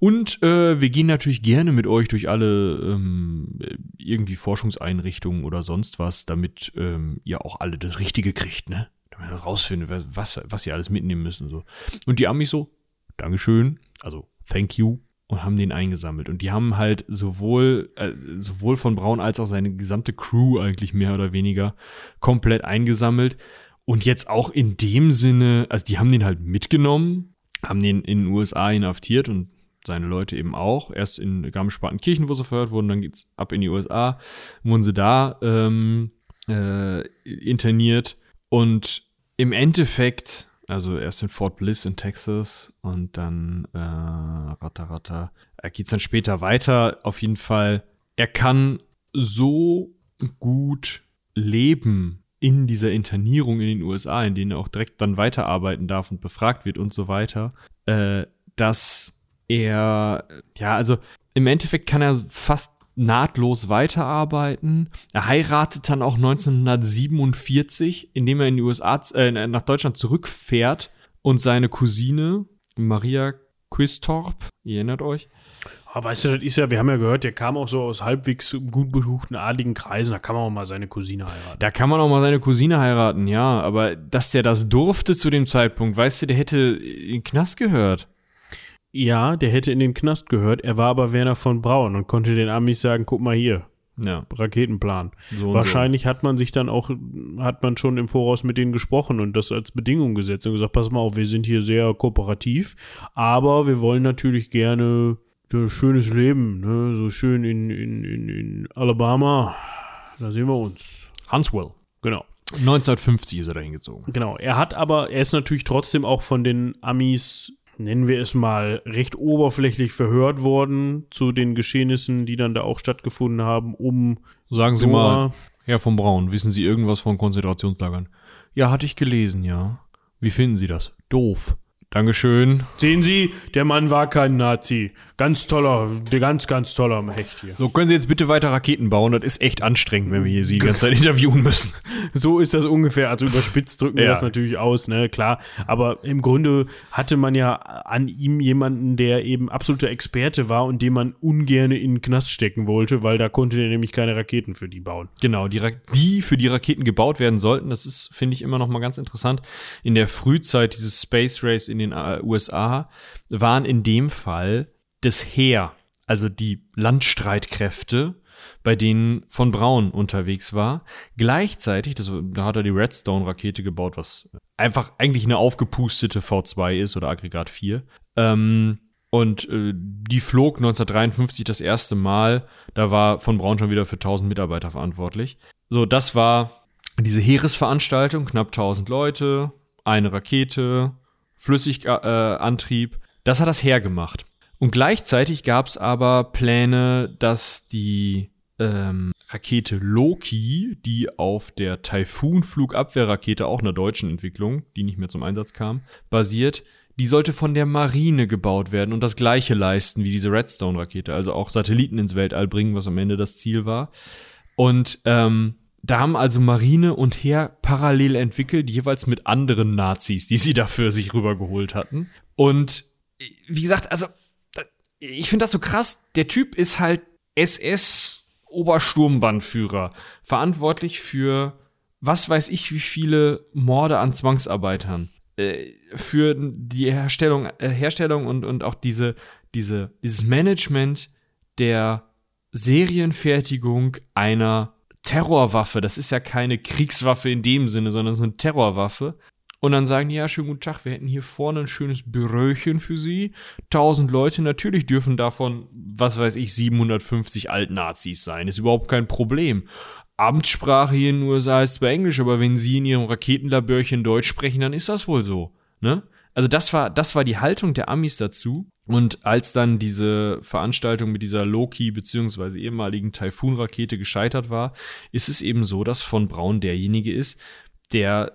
Und äh, wir gehen natürlich gerne mit euch durch alle ähm, irgendwie Forschungseinrichtungen oder sonst was, damit ähm, ihr auch alle das Richtige kriegt, ne? Damit ihr rausfindet, was, was ihr alles mitnehmen müsst und so. Und die Amis so, Dankeschön, also thank you, und haben den eingesammelt. Und die haben halt sowohl, äh, sowohl von Braun als auch seine gesamte Crew eigentlich mehr oder weniger komplett eingesammelt. Und jetzt auch in dem Sinne, also die haben den halt mitgenommen, haben den in den USA inhaftiert und seine Leute eben auch. Erst in Garmisch-Partenkirchen, wo sie verhört wurden, dann geht's ab in die USA, wurden sie da ähm, äh, interniert. Und im Endeffekt also erst in Fort Bliss in Texas und dann äh, Ratter Ratter. Er geht dann später weiter. Auf jeden Fall, er kann so gut leben in dieser Internierung in den USA, in denen er auch direkt dann weiterarbeiten darf und befragt wird und so weiter, äh, dass er, ja, also im Endeffekt kann er fast nahtlos weiterarbeiten. Er heiratet dann auch 1947, indem er in die USA, äh, nach Deutschland zurückfährt und seine Cousine Maria Quistorp, ihr erinnert euch? Aber ah, weißt du, das ist ja, wir haben ja gehört, der kam auch so aus halbwegs gut betuchten adligen Kreisen, da kann man auch mal seine Cousine heiraten. Da kann man auch mal seine Cousine heiraten, ja, aber dass der das durfte zu dem Zeitpunkt, weißt du, der hätte in den Knast gehört. Ja, der hätte in den Knast gehört, er war aber Werner von Braun und konnte den Amis sagen, guck mal hier, Ja. Raketenplan. So Wahrscheinlich hat man sich dann auch, hat man schon im Voraus mit denen gesprochen und das als Bedingung gesetzt und gesagt, pass mal auf, wir sind hier sehr kooperativ, aber wir wollen natürlich gerne so ein schönes Leben, ne? so schön in, in, in, in Alabama, da sehen wir uns. so. Huntsville. Genau. 1950 ist er dahin gezogen. Genau. Er hat aber, er ist natürlich trotzdem auch von den Amis, nennen wir es mal, recht oberflächlich verhört worden zu den Geschehnissen, die dann da auch stattgefunden haben, um Sagen Sie Dora. mal, Herr von Braun, wissen Sie irgendwas von Konzentrationslagern? Ja, hatte ich gelesen, ja. Wie finden Sie das? Doof. Dankeschön. Sehen Sie, der Mann war kein Nazi. Ganz toller, ganz, ganz toller Hecht hier. So, können Sie jetzt bitte weiter Raketen bauen? Das ist echt anstrengend, wenn wir hier Sie die ganze Zeit interviewen müssen. [laughs] So ist das ungefähr. Also überspitzt drücken wir Ja. das natürlich aus, ne, klar. Aber im Grunde hatte man ja an ihm jemanden, der eben absoluter Experte war und den man ungern in den Knast stecken wollte, weil da konnte der nämlich keine Raketen für die bauen. Genau, die, Ra die für die Raketen gebaut werden sollten, das ist, finde ich, immer noch mal ganz interessant. In der Frühzeit dieses Space Race in den äh, USA waren in dem Fall das Heer, also die Landstreitkräfte, bei denen von Braun unterwegs war. Gleichzeitig, das, da hat er die Redstone-Rakete gebaut, was einfach eigentlich eine aufgepustete V2 ist oder Aggregat 4. Ähm, und äh, die flog 1953 das erste Mal. Da war von Braun schon wieder für 1000 Mitarbeiter verantwortlich. So, das war diese Heeresveranstaltung, knapp 1000 Leute, eine Rakete, Flüssigantrieb. Antrieb. das hat das Heer gemacht. Und gleichzeitig gab es aber Pläne, dass die ähm, Rakete Loki, die auf der Typhoon-Flugabwehrrakete, auch einer deutschen Entwicklung, die nicht mehr zum Einsatz kam, basiert, die sollte von der Marine gebaut werden und das gleiche leisten wie diese Redstone-Rakete, also auch Satelliten ins Weltall bringen, was am Ende das Ziel war. Und ähm, da haben also Marine und Heer parallel entwickelt, jeweils mit anderen Nazis, die sie dafür sich rübergeholt hatten. Und wie gesagt, also ich finde das so krass. Der Typ ist halt SS-Obersturmbannführer, verantwortlich für was weiß ich wie viele Morde an Zwangsarbeitern, äh, für die Herstellung, äh, Herstellung und, und auch diese, diese, dieses Management der Serienfertigung einer Terrorwaffe. Das ist ja keine Kriegswaffe in dem Sinne, sondern es ist eine Terrorwaffe. Und dann sagen die, ja, schönen guten Tag, wir hätten hier vorne ein schönes Büröchen für Sie. 1000 Leute, natürlich dürfen davon, was weiß ich, 750 Altnazis sein. Ist überhaupt kein Problem. Amtssprache hier in den USA ist zwar Englisch, aber wenn Sie in Ihrem Raketenlabörchen Deutsch sprechen, dann ist das wohl so. Ne? Also das war, das war die Haltung der Amis dazu. Und als dann diese Veranstaltung mit dieser Loki beziehungsweise ehemaligen Typhoon-Rakete gescheitert war, ist es eben so, dass von Braun derjenige ist, der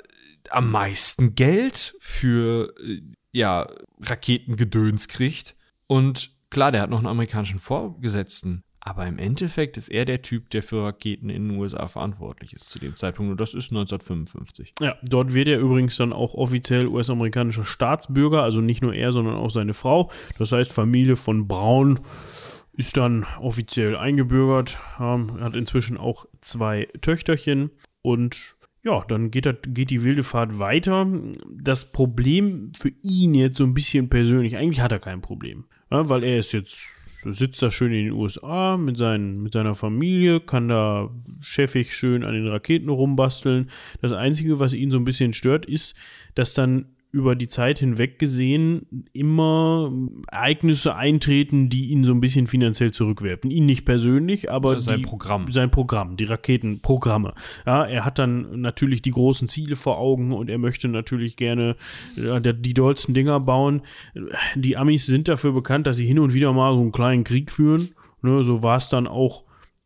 am meisten Geld für äh, ja, Raketengedöns kriegt. Und klar, der hat noch einen amerikanischen Vorgesetzten. Aber im Endeffekt ist er der Typ, der für Raketen in den USA verantwortlich ist zu dem Zeitpunkt. Und das ist 1955. Ja, dort wird er übrigens dann auch offiziell US-amerikanischer Staatsbürger, also nicht nur er, sondern auch seine Frau. Das heißt, Familie von Braun ist dann offiziell eingebürgert, ähm, hat inzwischen auch zwei Töchterchen und ja, dann geht, das, geht die wilde Fahrt weiter. Das Problem für ihn jetzt so ein bisschen persönlich, eigentlich hat er kein Problem, ja, weil er ist jetzt, sitzt da schön in den USA mit, seinen, mit seiner Familie, kann da chefig schön an den Raketen rumbasteln. Das Einzige, was ihn so ein bisschen stört, ist, dass dann über die Zeit hinweg gesehen immer Ereignisse eintreten, die ihn so ein bisschen finanziell zurückwerfen. Ihn nicht persönlich, aber sein die, Programm. sein Programm, die Raketenprogramme. Ja, er hat dann natürlich die großen Ziele vor Augen und er möchte natürlich gerne ja, die dollsten Dinger bauen. Die Amis sind dafür bekannt, dass sie hin und wieder mal so einen kleinen Krieg führen. Ne, so war es dann auch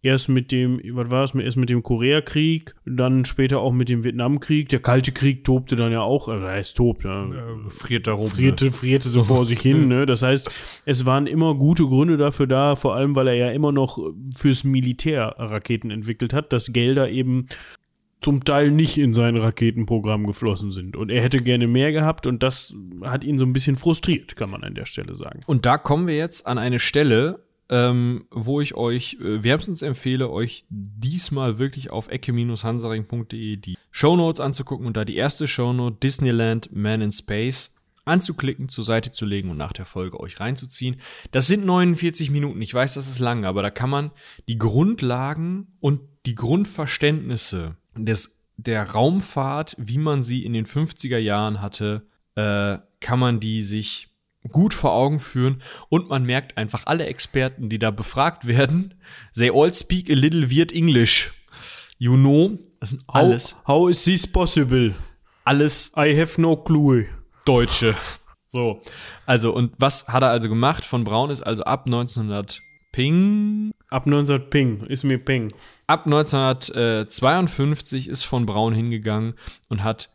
erst mit dem, was war es, erst mit dem Koreakrieg, dann später auch mit dem Vietnamkrieg. Der Kalte Krieg tobte dann ja auch, also er heißt tobt, ja, friert da rum. frierte, frierte so vor sich hin. [laughs] Ne? Das heißt, es waren immer gute Gründe dafür da, vor allem weil er ja immer noch fürs Militär Raketen entwickelt hat, dass Gelder eben zum Teil nicht in sein Raketenprogramm geflossen sind. Und er hätte gerne mehr gehabt und das hat ihn so ein bisschen frustriert, kann man an der Stelle sagen. Und da kommen wir jetzt an eine Stelle, ähm, wo ich euch äh, wärmstens empfehle, euch diesmal wirklich auf ecke-hansaring.de die Shownotes anzugucken und da die erste Shownote Disneyland Man in Space anzuklicken, zur Seite zu legen und nach der Folge euch reinzuziehen. Das sind 49 Minuten. Ich weiß, das ist lang, aber da kann man die Grundlagen und die Grundverständnisse des, der Raumfahrt, wie man sie in den 50er Jahren hatte, äh, kann man die sich gut vor Augen führen und man merkt einfach alle Experten, die da befragt werden, they all speak a little weird English. You know, das sind alles, How, how is this possible? alles I have no clue. Deutsche. So. Also, und was hat er also gemacht? Von Braun ist also ab 1900 Ping. Ab 19 Ping, ist mir Ping. Ab 1952 ist von Braun hingegangen und hat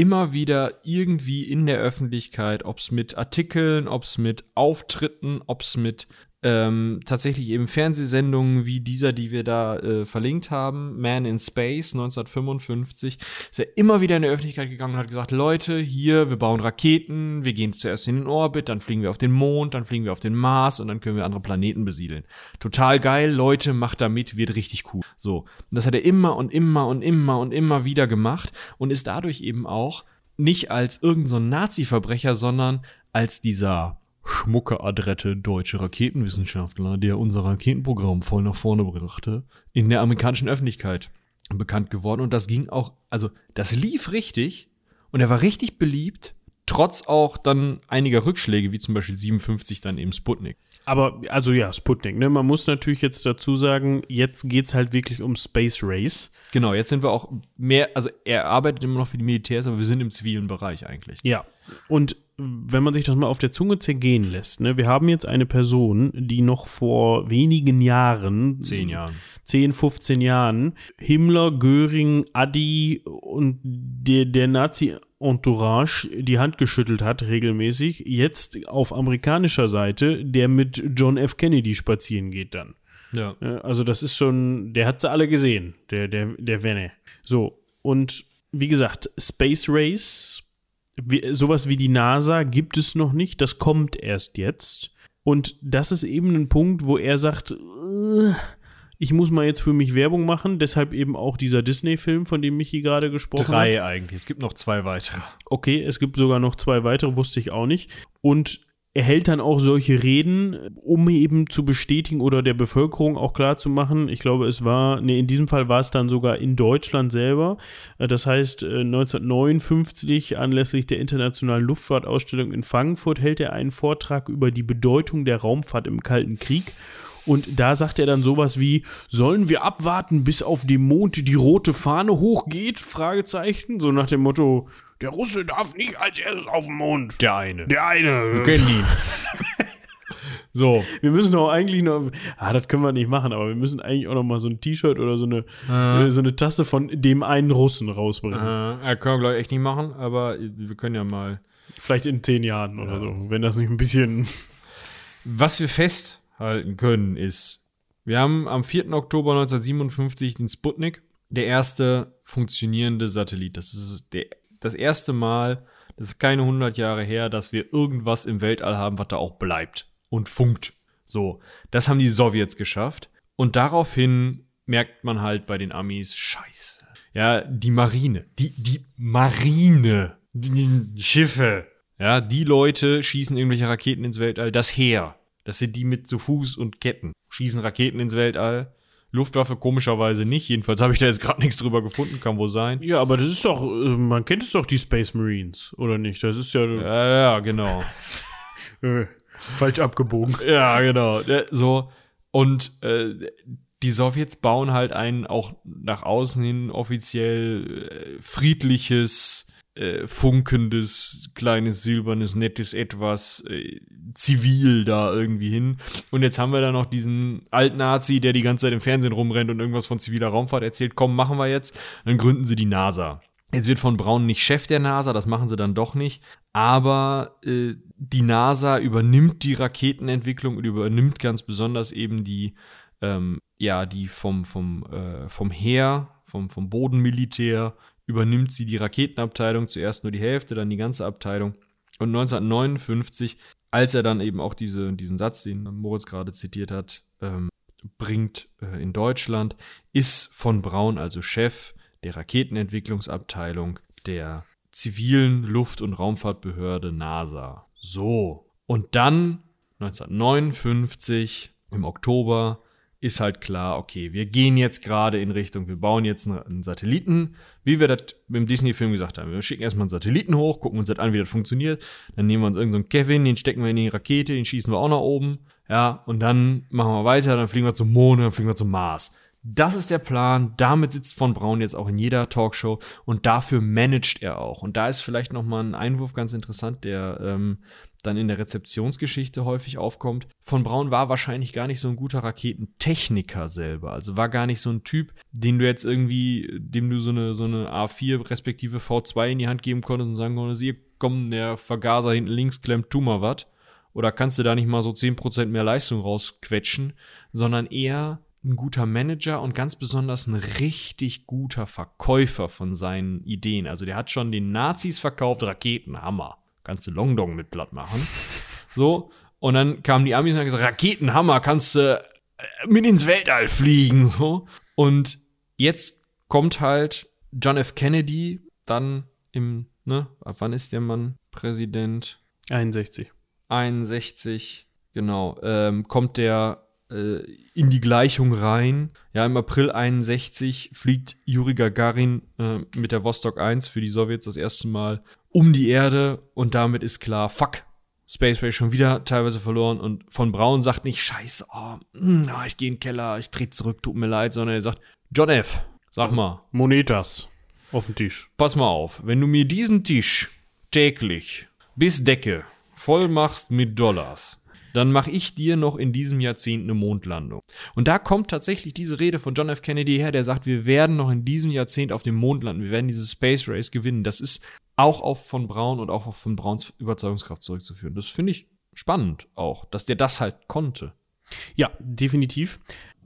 immer wieder irgendwie in der Öffentlichkeit, ob es mit Artikeln, ob es mit Auftritten, ob es mit ähm, tatsächlich eben Fernsehsendungen wie dieser, die wir da äh, verlinkt haben, Man in Space 1955, ist er immer wieder in die Öffentlichkeit gegangen und hat gesagt, Leute, hier, wir bauen Raketen, wir gehen zuerst in den Orbit, dann fliegen wir auf den Mond, dann fliegen wir auf den Mars und dann können wir andere Planeten besiedeln. Total geil, Leute, macht da mit, wird richtig cool. So, und das hat er immer und immer und immer und immer wieder gemacht und ist dadurch eben auch nicht als irgendein so Nazi-Verbrecher, sondern als dieser schmucke, adrette deutsche Raketenwissenschaftler, der unser Raketenprogramm voll nach vorne brachte, in der amerikanischen Öffentlichkeit bekannt geworden. Und das ging auch, also das lief richtig und er war richtig beliebt, trotz auch dann einiger Rückschläge, wie zum Beispiel 57 dann eben Sputnik. Aber, also ja, Sputnik, ne? Man muss natürlich jetzt dazu sagen, jetzt geht's halt wirklich um Space Race. Genau, jetzt sind wir auch mehr, also er arbeitet immer noch für die Militärs, aber wir sind im zivilen Bereich eigentlich. Ja. Und wenn man sich das mal auf der Zunge zergehen lässt, ne, wir haben jetzt eine Person, die noch vor wenigen Jahren, Zehn Jahren. 10, 15 Jahren, Himmler, Göring, Adi und der, der Nazi-Entourage die Hand geschüttelt hat, regelmäßig, jetzt auf amerikanischer Seite, der mit John F. Kennedy spazieren geht dann. Ja. Ja, Also das ist schon, der hat sie alle gesehen, der, der, der Wenne. So, und wie gesagt, Space Race, wie, sowas wie die NASA gibt es noch nicht, das kommt erst jetzt. Und das ist eben ein Punkt, wo er sagt, ich muss mal jetzt für mich Werbung machen, deshalb eben auch dieser Disney-Film, von dem Michi gerade gesprochen hat. Drei eigentlich. Es gibt noch zwei weitere. Okay, es gibt sogar noch zwei weitere, wusste ich auch nicht. Und er hält dann auch solche Reden, um eben zu bestätigen oder der Bevölkerung auch klar zu machen. Ich glaube, es war, nee, in diesem Fall war es dann sogar in Deutschland selber. Äh, Das heißt, äh, 1959 anlässlich der Internationalen Luftfahrtausstellung in Frankfurt hält er einen Vortrag über die Bedeutung der Raumfahrt im Kalten Krieg. Und da sagt er dann sowas wie, sollen wir abwarten, bis auf dem Mond die rote Fahne hochgeht? Fragezeichen. So nach dem Motto, der Russe darf nicht als erstes auf den Mond. Der eine. Der eine. kennen ihn. [laughs] so. Wir müssen doch eigentlich noch, ah, das können wir nicht machen, aber wir müssen eigentlich auch noch mal so ein T-Shirt oder so eine, äh, so eine Tasse von dem einen Russen rausbringen. Äh, können wir, glaube ich, echt nicht machen, aber wir können ja mal. Vielleicht in zehn Jahren oder so, wenn das nicht ein bisschen. [laughs] Was wir festhalten können, ist, wir haben am 4. Oktober 1957 den Sputnik, der erste funktionierende Satellit. Das ist der, das erste Mal, das ist keine 100 Jahre her, dass wir irgendwas im Weltall haben, was da auch bleibt und funkt. So, das haben die Sowjets geschafft. Und daraufhin merkt man halt bei den Amis, scheiße. Ja, die Marine, die, die Marine, die Schiffe, ja, die Leute schießen irgendwelche Raketen ins Weltall, das Heer, das sind die mit zu Fuß und Ketten, schießen Raketen ins Weltall. Luftwaffe komischerweise nicht, jedenfalls habe ich da jetzt gerade nichts drüber gefunden, kann wohl sein. Ja, aber das ist doch, äh, man kennt es doch, die Space Marines, oder nicht? Das ist ja Ja, ja, genau. [laughs] äh, falsch abgebogen. [laughs] Ja, genau. So. Und äh, die Sowjets bauen halt ein auch nach außen hin offiziell äh, friedliches, äh, funkendes, kleines, silbernes, nettes Etwas äh, zivil da irgendwie hin. Und jetzt haben wir da noch diesen Alt-Nazi, der die ganze Zeit im Fernsehen rumrennt und irgendwas von ziviler Raumfahrt erzählt. Komm, machen wir jetzt. Dann gründen sie die NASA. Jetzt wird von Braun nicht Chef der NASA, das machen sie dann doch nicht. Aber äh, die NASA übernimmt die Raketenentwicklung und übernimmt ganz besonders eben die, ähm, ja, die vom, vom, äh, vom Heer, vom, vom Bodenmilitär, übernimmt sie die Raketenabteilung, zuerst nur die Hälfte, dann die ganze Abteilung. Und 1959, als er dann eben auch diese, diesen Satz, den Moritz gerade zitiert hat, ähm, bringt äh, in Deutschland, ist von Braun also Chef der Raketenentwicklungsabteilung der zivilen Luft- und Raumfahrtbehörde NASA. So. Und dann 1959 im Oktober ist halt klar, okay, wir gehen jetzt gerade in Richtung, wir bauen jetzt einen Satelliten, wie wir das im Disney-Film gesagt haben. Wir schicken erstmal einen Satelliten hoch, gucken uns das an, wie das funktioniert. Dann nehmen wir uns irgendeinen so Kevin, den stecken wir in die Rakete, den schießen wir auch nach oben. Ja, und dann machen wir weiter, dann fliegen wir zum Mond, dann fliegen wir zum Mars. Das ist der Plan. Damit sitzt von Braun jetzt auch in jeder Talkshow und dafür managt er auch. Und da ist vielleicht noch mal ein Einwurf ganz interessant, der ähm, dann in der Rezeptionsgeschichte häufig aufkommt. Von Braun war wahrscheinlich gar nicht so ein guter Raketentechniker selber. Also war gar nicht so ein Typ, den du jetzt irgendwie, dem du so eine, so eine A4 respektive V2 in die Hand geben konntest und sagen konntest, hier komm, der Vergaser hinten links klemmt, tu mal was. Oder kannst du da nicht mal so 10% mehr Leistung rausquetschen, sondern eher ein guter Manager und ganz besonders ein richtig guter Verkäufer von seinen Ideen. Also der hat schon den Nazis verkauft, Raketenhammer. Kannst du Longdong mit platt machen. So. Und dann kamen die Amis und haben gesagt, Raketenhammer, kannst du äh, mit ins Weltall fliegen. So. Und jetzt kommt halt John F. Kennedy dann im, ne, ab wann ist der Mann Präsident? 61. 61, genau, ähm, kommt der äh, in die Gleichung rein. Ja, im April 61 fliegt Juri Gagarin äh, mit der Vostok 1 für die Sowjets das erste Mal um die Erde und damit ist klar, fuck, Space Race schon wieder teilweise verloren und von Braun sagt nicht, scheiße, oh, mh, hm, ich gehe in den Keller, ich trete zurück, tut mir leid, sondern er sagt, John F., sag mal. Monetas auf den Tisch. Pass mal auf, wenn du mir diesen Tisch täglich bis Decke voll machst mit Dollars, dann mache ich dir noch in diesem Jahrzehnt eine Mondlandung. Und da kommt tatsächlich diese Rede von John F. Kennedy her, der sagt, wir werden noch in diesem Jahrzehnt auf dem Mond landen, wir werden dieses Space Race gewinnen. Das ist auch auf von Braun und auch auf von Brauns Überzeugungskraft zurückzuführen. Das finde ich spannend auch, dass der das halt konnte. Ja, definitiv.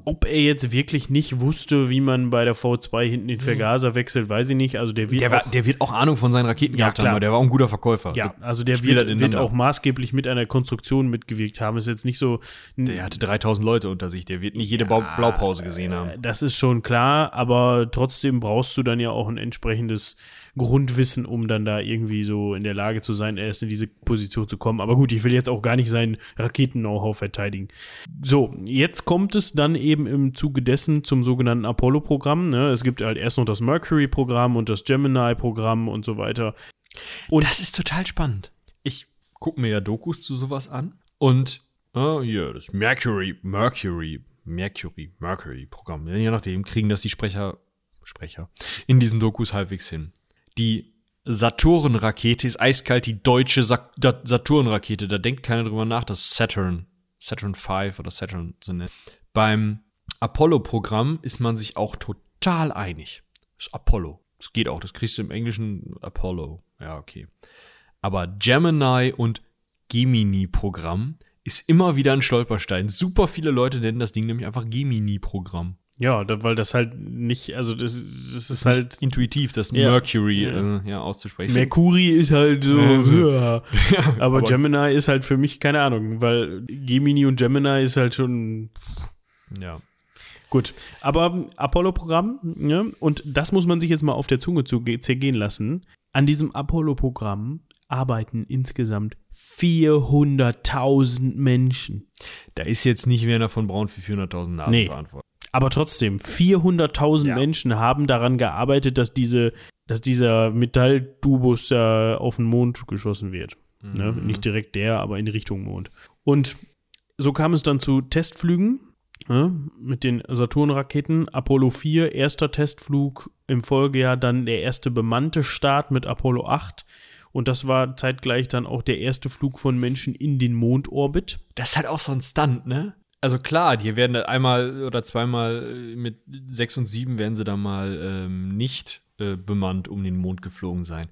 Ob er jetzt wirklich nicht wusste, wie man bei der V2 hinten den mhm. Vergaser wechselt, weiß ich nicht. Also der wird, der, war, auch, der wird auch Ahnung von seinen Raketen ja, gehabt klar. haben, der war auch ein guter Verkäufer. Ja, also der wird, wird, auch maßgeblich mit einer Konstruktion mitgewirkt haben. Ist jetzt nicht so. Der hatte 3000 Leute unter sich, der wird nicht jede ja, Blaupause gesehen haben. Das ist schon klar, aber trotzdem brauchst du dann ja auch ein entsprechendes Grundwissen, um dann da irgendwie so in der Lage zu sein, erst in diese Position zu kommen. Aber gut, ich will jetzt auch gar nicht sein Raketen-Know-how verteidigen. So, jetzt kommt es dann eben im Zuge dessen zum sogenannten Apollo-Programm. Ne? Es gibt halt erst noch das Mercury-Programm und das Gemini-Programm und so weiter. Und das ist total spannend. Ich gucke mir ja Dokus zu sowas an und uh, hier, das Mercury, Mercury, Mercury, Mercury-Programm. Je nachdem kriegen das die Sprecher Sprecher in diesen Dokus halbwegs hin die Saturn-Rakete ist eiskalt die deutsche Sa Saturn-Rakete. Da denkt keiner drüber nach, dass Saturn, Saturn V oder Saturn zu nennen. Beim Apollo-Programm ist man sich auch total einig. Das ist Apollo. Das geht auch. Das kriegst du im Englischen Apollo. Ja, okay. Aber Gemini und Gemini-Programm ist immer wieder ein Stolperstein. Super viele Leute nennen das Ding nämlich einfach Gemini-Programm. Ja, da, weil das halt nicht, also das, das ist halt intuitiv, das ja, Mercury ja. Äh, ja, auszusprechen. Mercury ist halt so, [laughs] ja. aber, aber, Gemini ist halt für mich keine Ahnung, weil Gemini und Gemini ist halt schon ja. Gut, aber Apollo-Programm, ne? und das muss man sich jetzt mal auf der Zunge zu zergehen lassen. An diesem Apollo-Programm arbeiten insgesamt 400.000 Menschen. Da ist jetzt nicht Werner von Braun für 400.000 Nasen nee. verantwortlich. Aber trotzdem, 400.000 ja. Menschen haben daran gearbeitet, dass, diese, dass dieser Metalldubus da auf den Mond geschossen wird. Ne? Mhm. Ne? Nicht direkt der, aber in Richtung Mond. Und so kam es dann zu Testflügen ne? mit den Saturn-Raketen. Apollo 4, erster Testflug, im Folgejahr dann der erste bemannte Start mit Apollo 8. Und das war zeitgleich dann auch der erste Flug von Menschen in den Mondorbit. Das ist halt auch so ein Stunt, ne? Also klar, die werden einmal oder zweimal äh, mit sechs und sieben werden sie da mal ähm, nicht äh, bemannt um den Mond geflogen sein.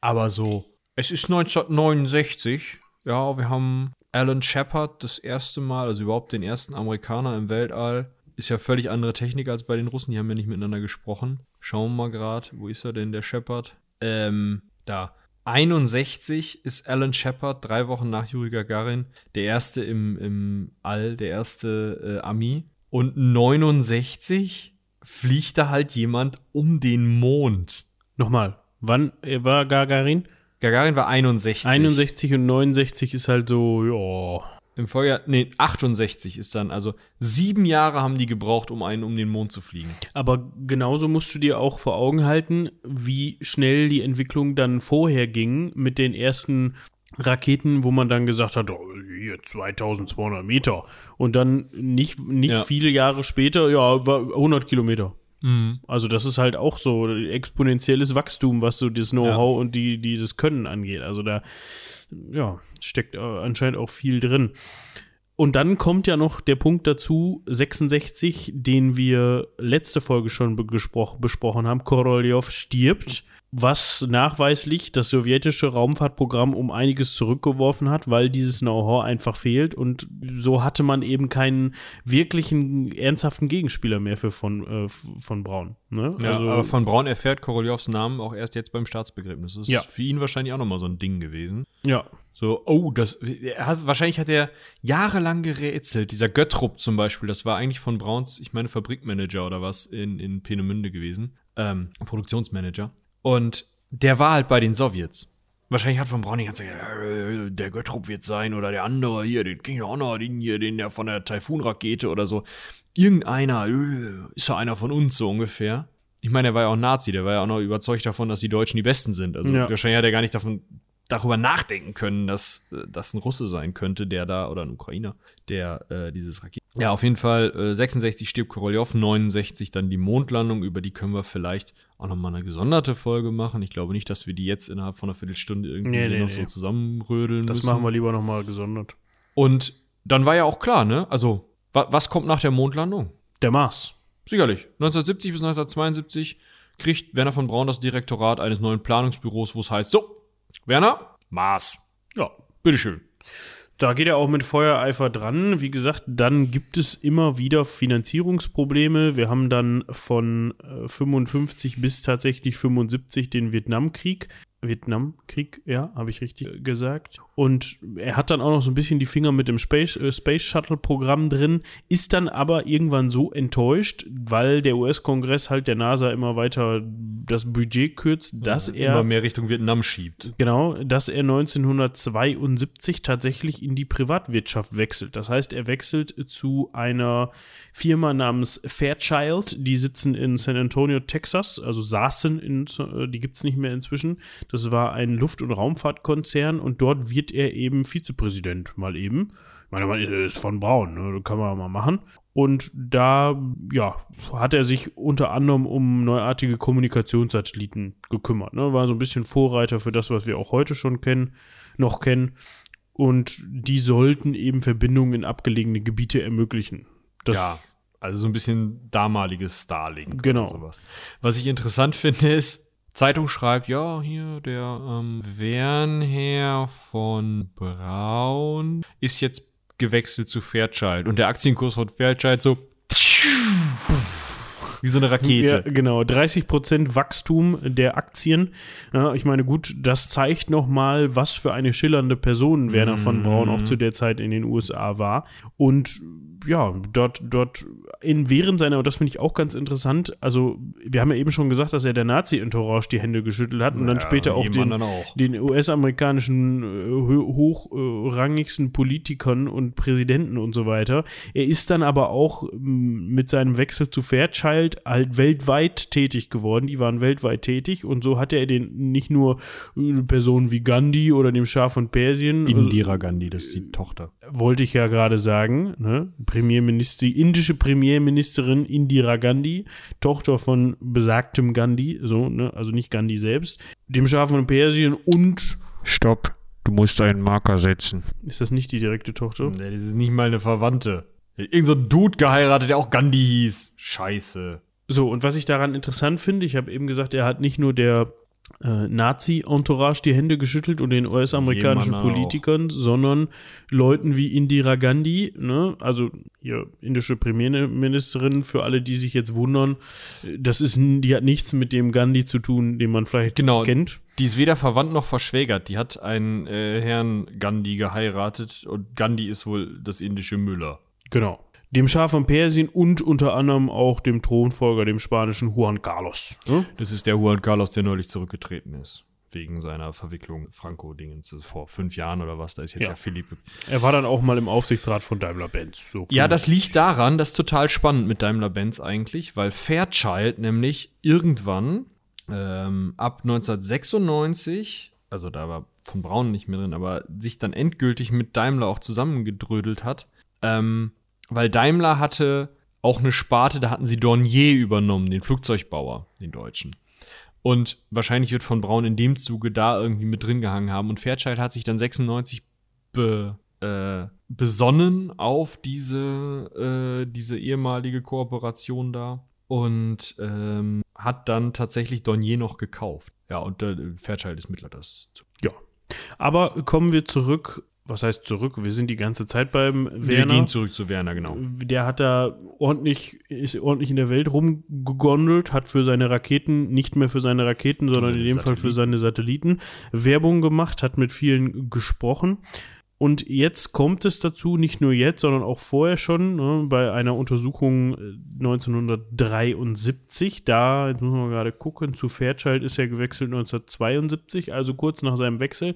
Aber so, es ist 1969, ja, wir haben Alan Shepard das erste Mal, also überhaupt den ersten Amerikaner im Weltall. Ist ja völlig andere Technik als bei den Russen, die haben ja nicht miteinander gesprochen. Schauen wir mal gerade, wo ist er denn, der Shepard? Ähm, da. 61 ist Alan Shepard, drei Wochen nach Yuri Gagarin, der erste im, im All, der erste äh, Ami. Und 69 fliegt da halt jemand um den Mond. Nochmal, Wann äh, war Gagarin? Gagarin war 61. 61 und 69 ist halt so, ja. Im Folgejahr, nee, 68 ist dann, also sieben Jahre haben die gebraucht, um einen um den Mond zu fliegen. Aber genauso musst du dir auch vor Augen halten, wie schnell die Entwicklung dann vorher ging mit den ersten Raketen, wo man dann gesagt hat, oh, hier 2200 Meter. Und dann nicht, nicht Ja. viele Jahre später, ja, war 100 Kilometer. Also das ist halt auch so exponentielles Wachstum, was so das Know-how und die, die das Können angeht. Also da, ja, steckt äh, anscheinend auch viel drin. Und dann kommt ja noch der Punkt dazu, 66, den wir letzte Folge schon be gespro- besprochen haben, Korolev stirbt, was nachweislich das sowjetische Raumfahrtprogramm um einiges zurückgeworfen hat, weil dieses Know-how einfach fehlt und so hatte man eben keinen wirklichen, ernsthaften Gegenspieler mehr für von, äh, von Braun. Ne? Ja, aber von Braun erfährt Koroljovs Namen auch erst jetzt beim Staatsbegräbnis. Das ist Ja. für ihn wahrscheinlich auch nochmal so ein Ding gewesen. ja, So, oh, das, wahrscheinlich hat er jahrelang gerätselt. Dieser Göttrup zum Beispiel, das war eigentlich von Brauns, ich meine, Fabrikmanager oder was in, in Peenemünde gewesen. Ähm, Produktionsmanager. Und der war halt bei den Sowjets. Wahrscheinlich hat von Braun die ganze Zeit, äh, der Göttrup wird sein oder der andere hier, den auch noch, den hier, den der von der Taifun-Rakete oder so. Irgendeiner, äh, ist ja einer von uns so ungefähr. Ich meine, er war ja auch Nazi, der war ja auch noch überzeugt davon, dass die Deutschen die Besten sind. Also Ja. wahrscheinlich hat er gar nicht davon darüber nachdenken können, dass äh, das ein Russe sein könnte, der da, oder ein Ukrainer, der äh, dieses Raketen. Ja, auf jeden Fall, äh, 66 stirbt Korolev, 69 dann die Mondlandung, über die können wir vielleicht auch nochmal eine gesonderte Folge machen. Ich glaube nicht, dass wir die jetzt innerhalb von einer Viertelstunde irgendwie Nee, nee, noch nee. so zusammenrödeln das müssen. machen wir lieber nochmal gesondert. Und dann war ja auch klar, ne? Also, wa was kommt nach der Mondlandung? Der Mars. Sicherlich. 1970 bis 1972 kriegt Werner von Braun das Direktorat eines neuen Planungsbüros, wo es heißt, so, Werner, Mars. Ja, Bitteschön. Da geht er auch mit Feuereifer dran. Wie gesagt, dann gibt es immer wieder Finanzierungsprobleme. Wir haben dann von äh, 55 bis tatsächlich 75 den Vietnamkrieg. Vietnamkrieg, ja, habe ich richtig gesagt. Und er hat dann auch noch so ein bisschen die Finger mit dem Space, äh, Space Shuttle Programm drin, ist dann aber irgendwann so enttäuscht, weil der US-Kongress halt der NASA immer weiter das Budget kürzt, dass er Immer mehr Richtung Vietnam schiebt. Genau, dass er 1972 tatsächlich in die Privatwirtschaft wechselt. Das heißt, er wechselt zu einer Firma namens Fairchild. Die sitzen in San Antonio, Texas, also saßen in, äh, die gibt es nicht mehr inzwischen. Das war ein Luft- und Raumfahrtkonzern und dort wird er eben Vizepräsident, mal eben. Ich meine, man ist von Braun, ne? kann man mal machen. Und da, ja, hat er sich unter anderem um neuartige Kommunikationssatelliten gekümmert. Ne? War so ein bisschen Vorreiter für das, was wir auch heute schon kennen, noch kennen. Und die sollten eben Verbindungen in abgelegene Gebiete ermöglichen. Das, ja. Also so ein bisschen damaliges Starlink. Genau. Oder sowas. Was ich interessant finde, ist, Zeitung schreibt, ja, hier der ähm, Wernher von Braun ist jetzt gewechselt zu Fairchild. Und der Aktienkurs von Fairchild so wie so eine Ja, Rakete. genau. 30% Wachstum der Aktien. Ja, ich meine, gut, das zeigt nochmal, was für eine schillernde Person Werner von Braun auch zu der Zeit in den USA war. Und ja, dort, dort in während seiner, und das finde ich auch ganz interessant, also wir haben ja eben schon gesagt, dass er der Nazi-Entourage die Hände geschüttelt hat und dann Ja, später auch den, den US-amerikanischen äh, hochrangigsten Politikern und Präsidenten und so weiter. Er ist dann aber auch mit seinem Wechsel zu Fairchild halt weltweit tätig geworden. Die waren weltweit tätig und so hat er den nicht nur äh, Personen wie Gandhi oder dem Schah von Persien, also, Indira Gandhi, das ist die Tochter. wollte ich ja gerade sagen, ne? Premierminister, die indische Premierministerin Indira Gandhi, Tochter von besagtem Gandhi, so, ne? also nicht Gandhi selbst, dem Schah von Persien und Stopp, du musst einen Marker setzen. ist das nicht die direkte Tochter? Nee, das ist nicht mal eine Verwandte. Irgend so ein Dude geheiratet, der auch Gandhi hieß. Scheiße. So, und was ich daran interessant finde, ich habe eben gesagt, er hat nicht nur der äh, Nazi-Entourage die Hände geschüttelt und den US-amerikanischen Politikern, sondern Leuten wie Indira Gandhi, ne, also hier indische Premierministerin, für alle, die sich jetzt wundern, das ist, die hat nichts mit dem Gandhi zu tun, den man vielleicht Genau. kennt. Die ist weder verwandt noch verschwägert. Die hat einen äh, Herrn Gandhi geheiratet und Gandhi ist wohl das indische Müller. Genau. Dem Schah von Persien und unter anderem auch dem Thronfolger, dem spanischen Juan Carlos. Ne? Das ist der Juan Carlos, der neulich zurückgetreten ist. Wegen seiner Verwicklung Franco-Dingens vor fünf Jahren oder was. Da ist jetzt Ja. ja, Philippe. Er war dann auch mal im Aufsichtsrat von Daimler-Benz. So Ja, das liegt daran, das ist total spannend mit Daimler-Benz eigentlich, weil Fairchild nämlich irgendwann ähm, ab 1996, also da war von Braun nicht mehr drin, aber sich dann endgültig mit Daimler auch zusammengedrödelt hat, ähm, weil Daimler hatte auch eine Sparte, da hatten sie Dornier übernommen, den Flugzeugbauer, den Deutschen. Und wahrscheinlich wird von Braun in dem Zuge da irgendwie mit drin gehangen haben. Und Fairchild hat sich dann 96 be, äh, besonnen auf diese, äh, diese ehemalige Kooperation da und ähm, hat dann tatsächlich Dornier noch gekauft. Ja, und äh, Fairchild ist mittlerweile das. Ja. Aber kommen wir zurück. Was heißt zurück? Wir sind die ganze Zeit beim Wir Werner. gehen zurück zu Werner, genau. Der hat da ordentlich, ist ordentlich in der Welt rumgegondelt, hat für seine Raketen, nicht mehr für seine Raketen, sondern in dem Fall für seine Satelliten Werbung gemacht, hat mit vielen gesprochen. Und jetzt kommt es dazu, nicht nur jetzt, sondern auch vorher schon, ne, bei einer Untersuchung äh, 1973, da, jetzt müssen wir gerade gucken, zu Fairchild ist er gewechselt 1972, also kurz nach seinem Wechsel,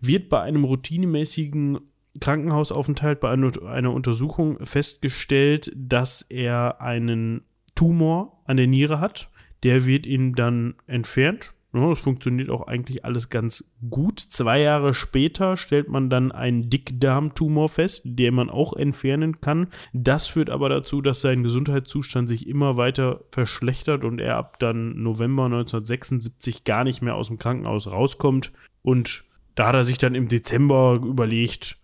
wird bei einem routinemäßigen Krankenhausaufenthalt bei einer, einer Untersuchung festgestellt, dass er einen Tumor an der Niere hat. Der wird ihm dann entfernt. Ja, das funktioniert auch eigentlich alles ganz gut. Zwei Jahre später stellt man dann einen Dickdarmtumor fest, den man auch entfernen kann. Das führt aber dazu, dass sein Gesundheitszustand sich immer weiter verschlechtert und er ab dann November 1976 gar nicht mehr aus dem Krankenhaus rauskommt. Und da hat er sich dann im Dezember überlegt,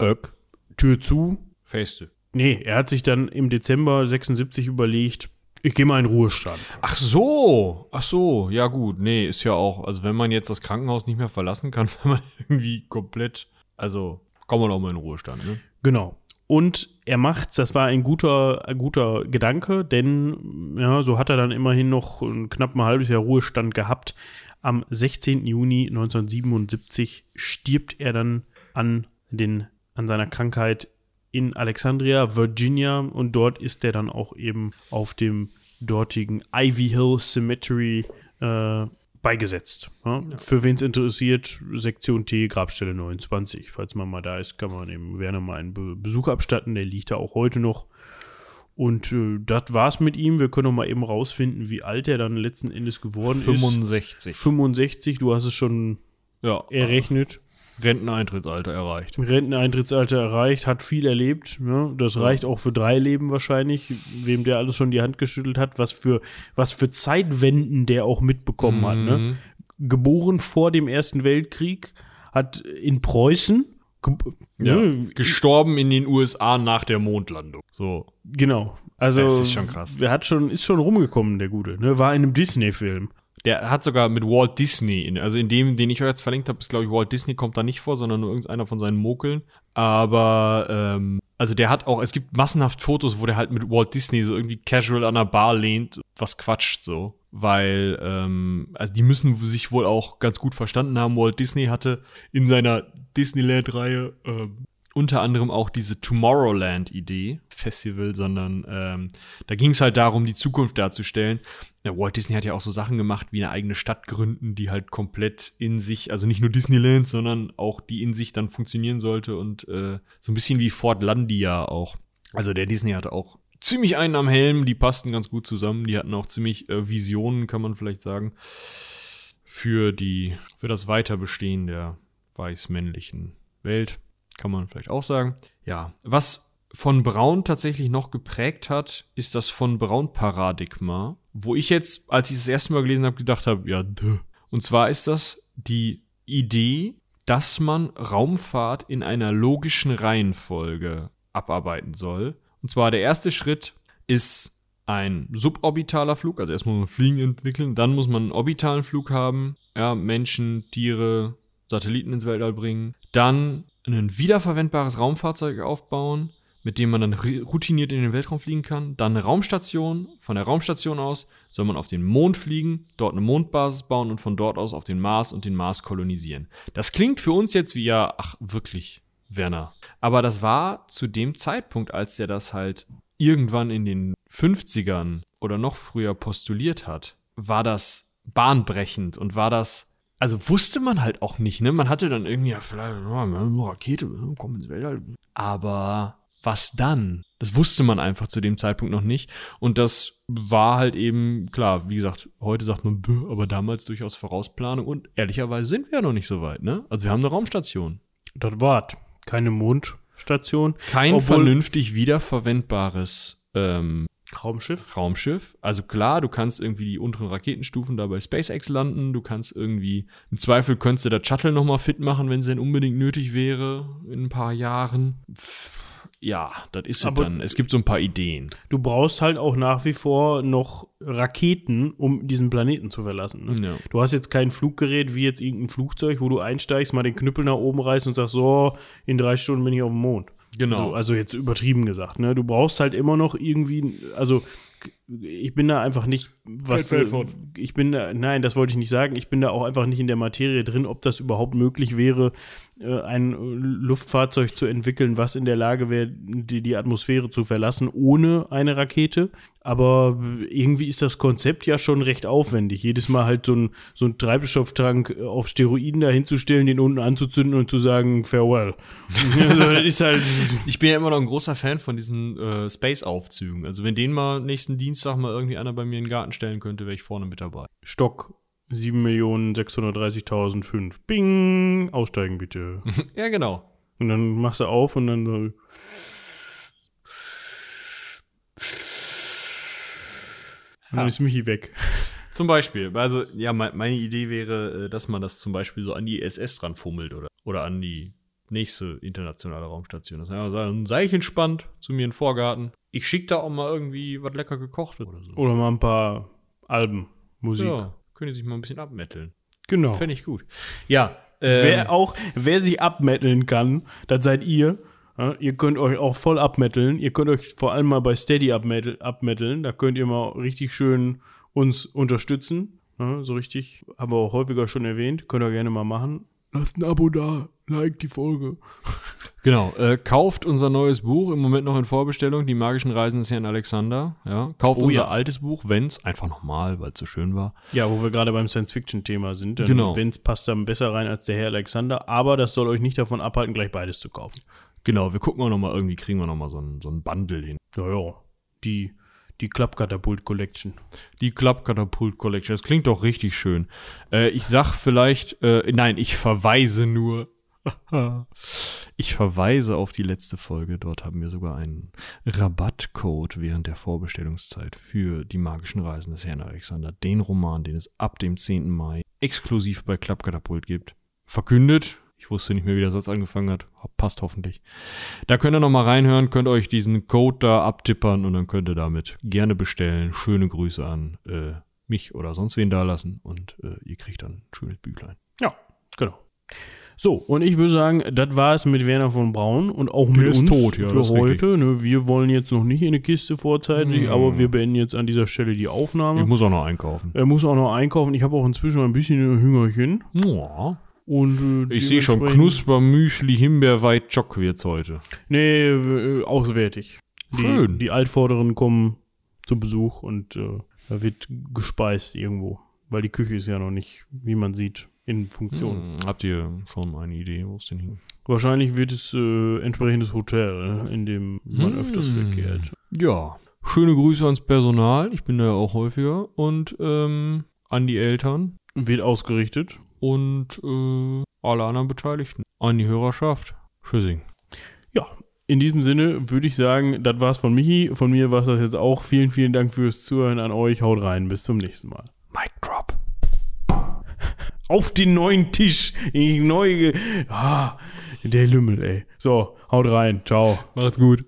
Öck. Tür zu. Feste. Nee, er hat sich dann im Dezember 76 überlegt, ich gehe mal in Ruhestand. Ach so, ach so, ja gut, nee, ist ja auch, also wenn man jetzt das Krankenhaus nicht mehr verlassen kann, [laughs] wenn man irgendwie komplett, also kann man auch mal in Ruhestand, ne? Genau. Und er macht's, das war ein guter, ein guter Gedanke, denn ja, so hat er dann immerhin noch ein knapp ein halbes Jahr Ruhestand gehabt. Am 16. Juni 1977 stirbt er dann an, den, an seiner Krankheit in Alexandria, Virginia, und dort ist er dann auch eben auf dem dortigen Ivy Hill Cemetery äh, beigesetzt. Ja? Für wen es interessiert, Sektion T, Grabstelle 29. Falls man mal da ist, kann man dem Werner mal einen Be Besuch abstatten. Der liegt da auch heute noch. Und äh, das war's mit ihm. Wir können noch mal eben rausfinden, wie alt er dann letzten Endes geworden ist. 65. 65, du hast es schon Ja, errechnet. Renteneintrittsalter erreicht. Renteneintrittsalter erreicht, hat viel erlebt. Ne? Das reicht auch für drei Leben wahrscheinlich, wem der alles schon die Hand geschüttelt hat, was für, was für Zeitwenden der auch mitbekommen hat. Ne? Mhm. Geboren vor dem Ersten Weltkrieg, hat in Preußen, ge- Ja. ne, Gestorben in den USA nach der Mondlandung. So. genau. Also, Das ist schon krass. Er hat schon, ist schon rumgekommen, der Gute. Ne? War in einem Disney-Film. Der hat sogar mit Walt Disney, also in dem, den ich euch jetzt verlinkt habe, ist glaube ich Walt Disney kommt da nicht vor, sondern nur irgendeiner von seinen Mokeln. Aber ähm, also der hat auch, es gibt massenhaft Fotos, wo der halt mit Walt Disney so irgendwie casual an der Bar lehnt, was quatscht so. Weil, ähm, also die müssen sich wohl auch ganz gut verstanden haben. Walt Disney hatte in seiner Disneyland-Reihe ähm, unter anderem auch diese Tomorrowland-Idee, Festival, sondern ähm, da ging es halt darum, die Zukunft darzustellen. Ja, Walt Disney hat ja auch so Sachen gemacht, wie eine eigene Stadt gründen, die halt komplett in sich, also nicht nur Disneyland, sondern auch die in sich dann funktionieren sollte und äh, so ein bisschen wie Fortlandia auch. Also der Disney hatte auch ziemlich einen am Helm, die passten ganz gut zusammen, die hatten auch ziemlich äh, Visionen, kann man vielleicht sagen, für die, für das Weiterbestehen der weiß-männlichen Welt, kann man vielleicht auch sagen. Ja, was von Braun tatsächlich noch geprägt hat, ist das von Braun-Paradigma, wo ich jetzt, als ich das erste Mal gelesen habe, gedacht habe, ja, duh. Und zwar ist das die Idee, dass man Raumfahrt in einer logischen Reihenfolge abarbeiten soll. Und zwar der erste Schritt ist ein suborbitaler Flug, also erstmal muss man Fliegen entwickeln, dann muss man einen orbitalen Flug haben, ja, Menschen, Tiere, Satelliten ins Weltall bringen, dann ein wiederverwendbares Raumfahrzeug aufbauen, mit dem man dann routiniert in den Weltraum fliegen kann, dann eine Raumstation, von der Raumstation aus soll man auf den Mond fliegen, dort eine Mondbasis bauen und von dort aus auf den Mars und den Mars kolonisieren. Das klingt für uns jetzt wie ja, ach wirklich, Werner. Aber das war zu dem Zeitpunkt, als der das halt irgendwann in den 50ern oder noch früher postuliert hat, war das bahnbrechend und war das also wusste man halt auch nicht, ne? Man hatte dann irgendwie, ja, vielleicht ja, eine Rakete, komm ins Weltall. Aber was dann? Das wusste man einfach zu dem Zeitpunkt noch nicht. Und das war halt eben, klar, wie gesagt, heute sagt man, "Bäh", aber damals durchaus Vorausplanung. Und ehrlicherweise sind wir ja noch nicht so weit, ne? Also wir haben eine Raumstation. Das war's. Keine Mondstation. Kein vernünftig wiederverwendbares ähm, Raumschiff. Raumschiff. Also klar, du kannst irgendwie die unteren Raketenstufen da bei SpaceX landen. Du kannst irgendwie, im Zweifel könntest du das Shuttle nochmal fit machen, wenn es denn unbedingt nötig wäre in ein paar Jahren. Ja, das ist es dann. Es gibt so ein paar Ideen. Du brauchst halt auch nach wie vor noch Raketen, um diesen Planeten zu verlassen. Ne? Ja. Du hast jetzt kein Fluggerät wie jetzt irgendein Flugzeug, wo du einsteigst, mal den Knüppel nach oben reißt und sagst, so, in drei Stunden bin ich auf dem Mond. Genau. So, also jetzt übertrieben gesagt. Ne? Du brauchst halt immer noch irgendwie, also ich bin da einfach nicht, was ich bin da, nein, das wollte ich nicht sagen. Ich bin da auch einfach nicht in der Materie drin, ob das überhaupt möglich wäre, äh, ein Luftfahrzeug zu entwickeln, was in der Lage wäre, die, die Atmosphäre zu verlassen, ohne eine Rakete. Aber irgendwie ist das Konzept ja schon recht aufwendig. Jedes Mal halt so ein, so ein Treibstofftank auf Steroiden dahinzustellen, den unten anzuzünden und zu sagen, farewell. [laughs] also, das ist halt. Ich bin ja immer noch ein großer Fan von diesen äh, Space-Aufzügen. Also wenn den mal nächsten Dienstag mal irgendwie einer bei mir in den Garten stellen könnte, wäre ich vorne mit dabei. Stock 7.630.005. Bing! Aussteigen bitte. [laughs] ja, genau. Und dann machst du auf und dann so. Und dann ist Michi weg. Zum Beispiel. Also, ja, me meine Idee wäre, äh, dass man das zum Beispiel so an die SS dran fummelt oder, oder an die nächste internationale Raumstation. Das heißt, ein Seilchen spannt zu mir in den Vorgarten. Ich schicke da auch mal irgendwie was lecker gekochtes oder so. Oder mal ein paar Alben, Musik. Ja, können die sich mal ein bisschen abmetteln. Genau. Fände ich gut. Ja, ähm, Wer auch, wer sich abmetteln kann, das seid ihr. Ja, ihr könnt euch auch voll abmetteln. Ihr könnt euch vor allem mal bei Steady abmettel, abmetteln. Da könnt ihr mal richtig schön uns unterstützen. Ja, so richtig, haben wir auch häufiger schon erwähnt. Könnt ihr gerne mal machen. Lasst ein Abo da, like die Folge. Genau, äh, kauft unser neues Buch, im Moment noch in Vorbestellung, Die magischen Reisen des Herrn Alexander. Ja, kauft Oh unser ja. altes Buch, wenn's, einfach nochmal, weil es so schön war. Ja, wo wir gerade beim Science-Fiction-Thema sind. Denn Genau. Wenn's passt dann besser rein als der Herr Alexander. Aber das soll euch nicht davon abhalten, gleich beides zu kaufen. Genau, wir gucken auch nochmal, irgendwie kriegen wir nochmal so ein, so ein Bundle hin. Ja, ja. Die, die Klappkatapult-Collection. Die Klappkatapult Collection, das klingt doch richtig schön. Äh, ich sag vielleicht, äh, nein, ich verweise nur. [laughs] ich verweise auf die letzte Folge. Dort haben wir sogar einen Rabattcode während der Vorbestellungszeit für die magischen Reisen des Herrn Alexander. Den Roman, den es ab dem 10. Mai exklusiv bei Klappkatapult gibt. Verkündet. Ich wusste nicht mehr, wie der Satz angefangen hat. Passt hoffentlich. Da könnt ihr noch mal reinhören, könnt euch diesen Code da abtippern und dann könnt ihr damit gerne bestellen. Schöne Grüße an äh, mich oder sonst wen da lassen und äh, ihr kriegt dann ein schönes Büchlein. Ja, genau. So, und ich würde sagen, das war es mit Werner von Braun und auch mit uns tot, ja, für heute. Ne, wir wollen jetzt noch nicht in eine Kiste vorzeitig, Hm. aber wir beenden jetzt an dieser Stelle die Aufnahme. Ich muss auch noch einkaufen. er muss auch noch einkaufen. Ich habe auch inzwischen ein bisschen Hüngerchen. Ja. Und, äh, Ich sehe schon Knusper, Müsli, Himbeer, Choc wird's heute. Nee, äh, auswärtig. Die, Schön. Die Altvorderen kommen zu Besuch und äh, da wird gespeist irgendwo. Weil die Küche ist ja noch nicht, wie man sieht, in Funktion. Hm, habt ihr schon eine Idee, wo es denn hin? Wahrscheinlich wird es äh, entsprechendes Hotel, in dem man Hm. öfters verkehrt. Ja. Schöne Grüße ans Personal. Ich bin da ja auch häufiger. Und ähm, an die Eltern. Wird ausgerichtet. Und äh, alle anderen Beteiligten. An die Hörerschaft. Tschüssing. Ja, in diesem Sinne würde ich sagen, das war's von Michi. Von mir war es das jetzt auch. Vielen, vielen Dank fürs Zuhören an euch. Haut rein. Bis zum nächsten Mal. Mic drop. [laughs] Auf den neuen Tisch. Die neue. Ah, der Lümmel, ey. So, haut rein. Ciao. Macht's gut.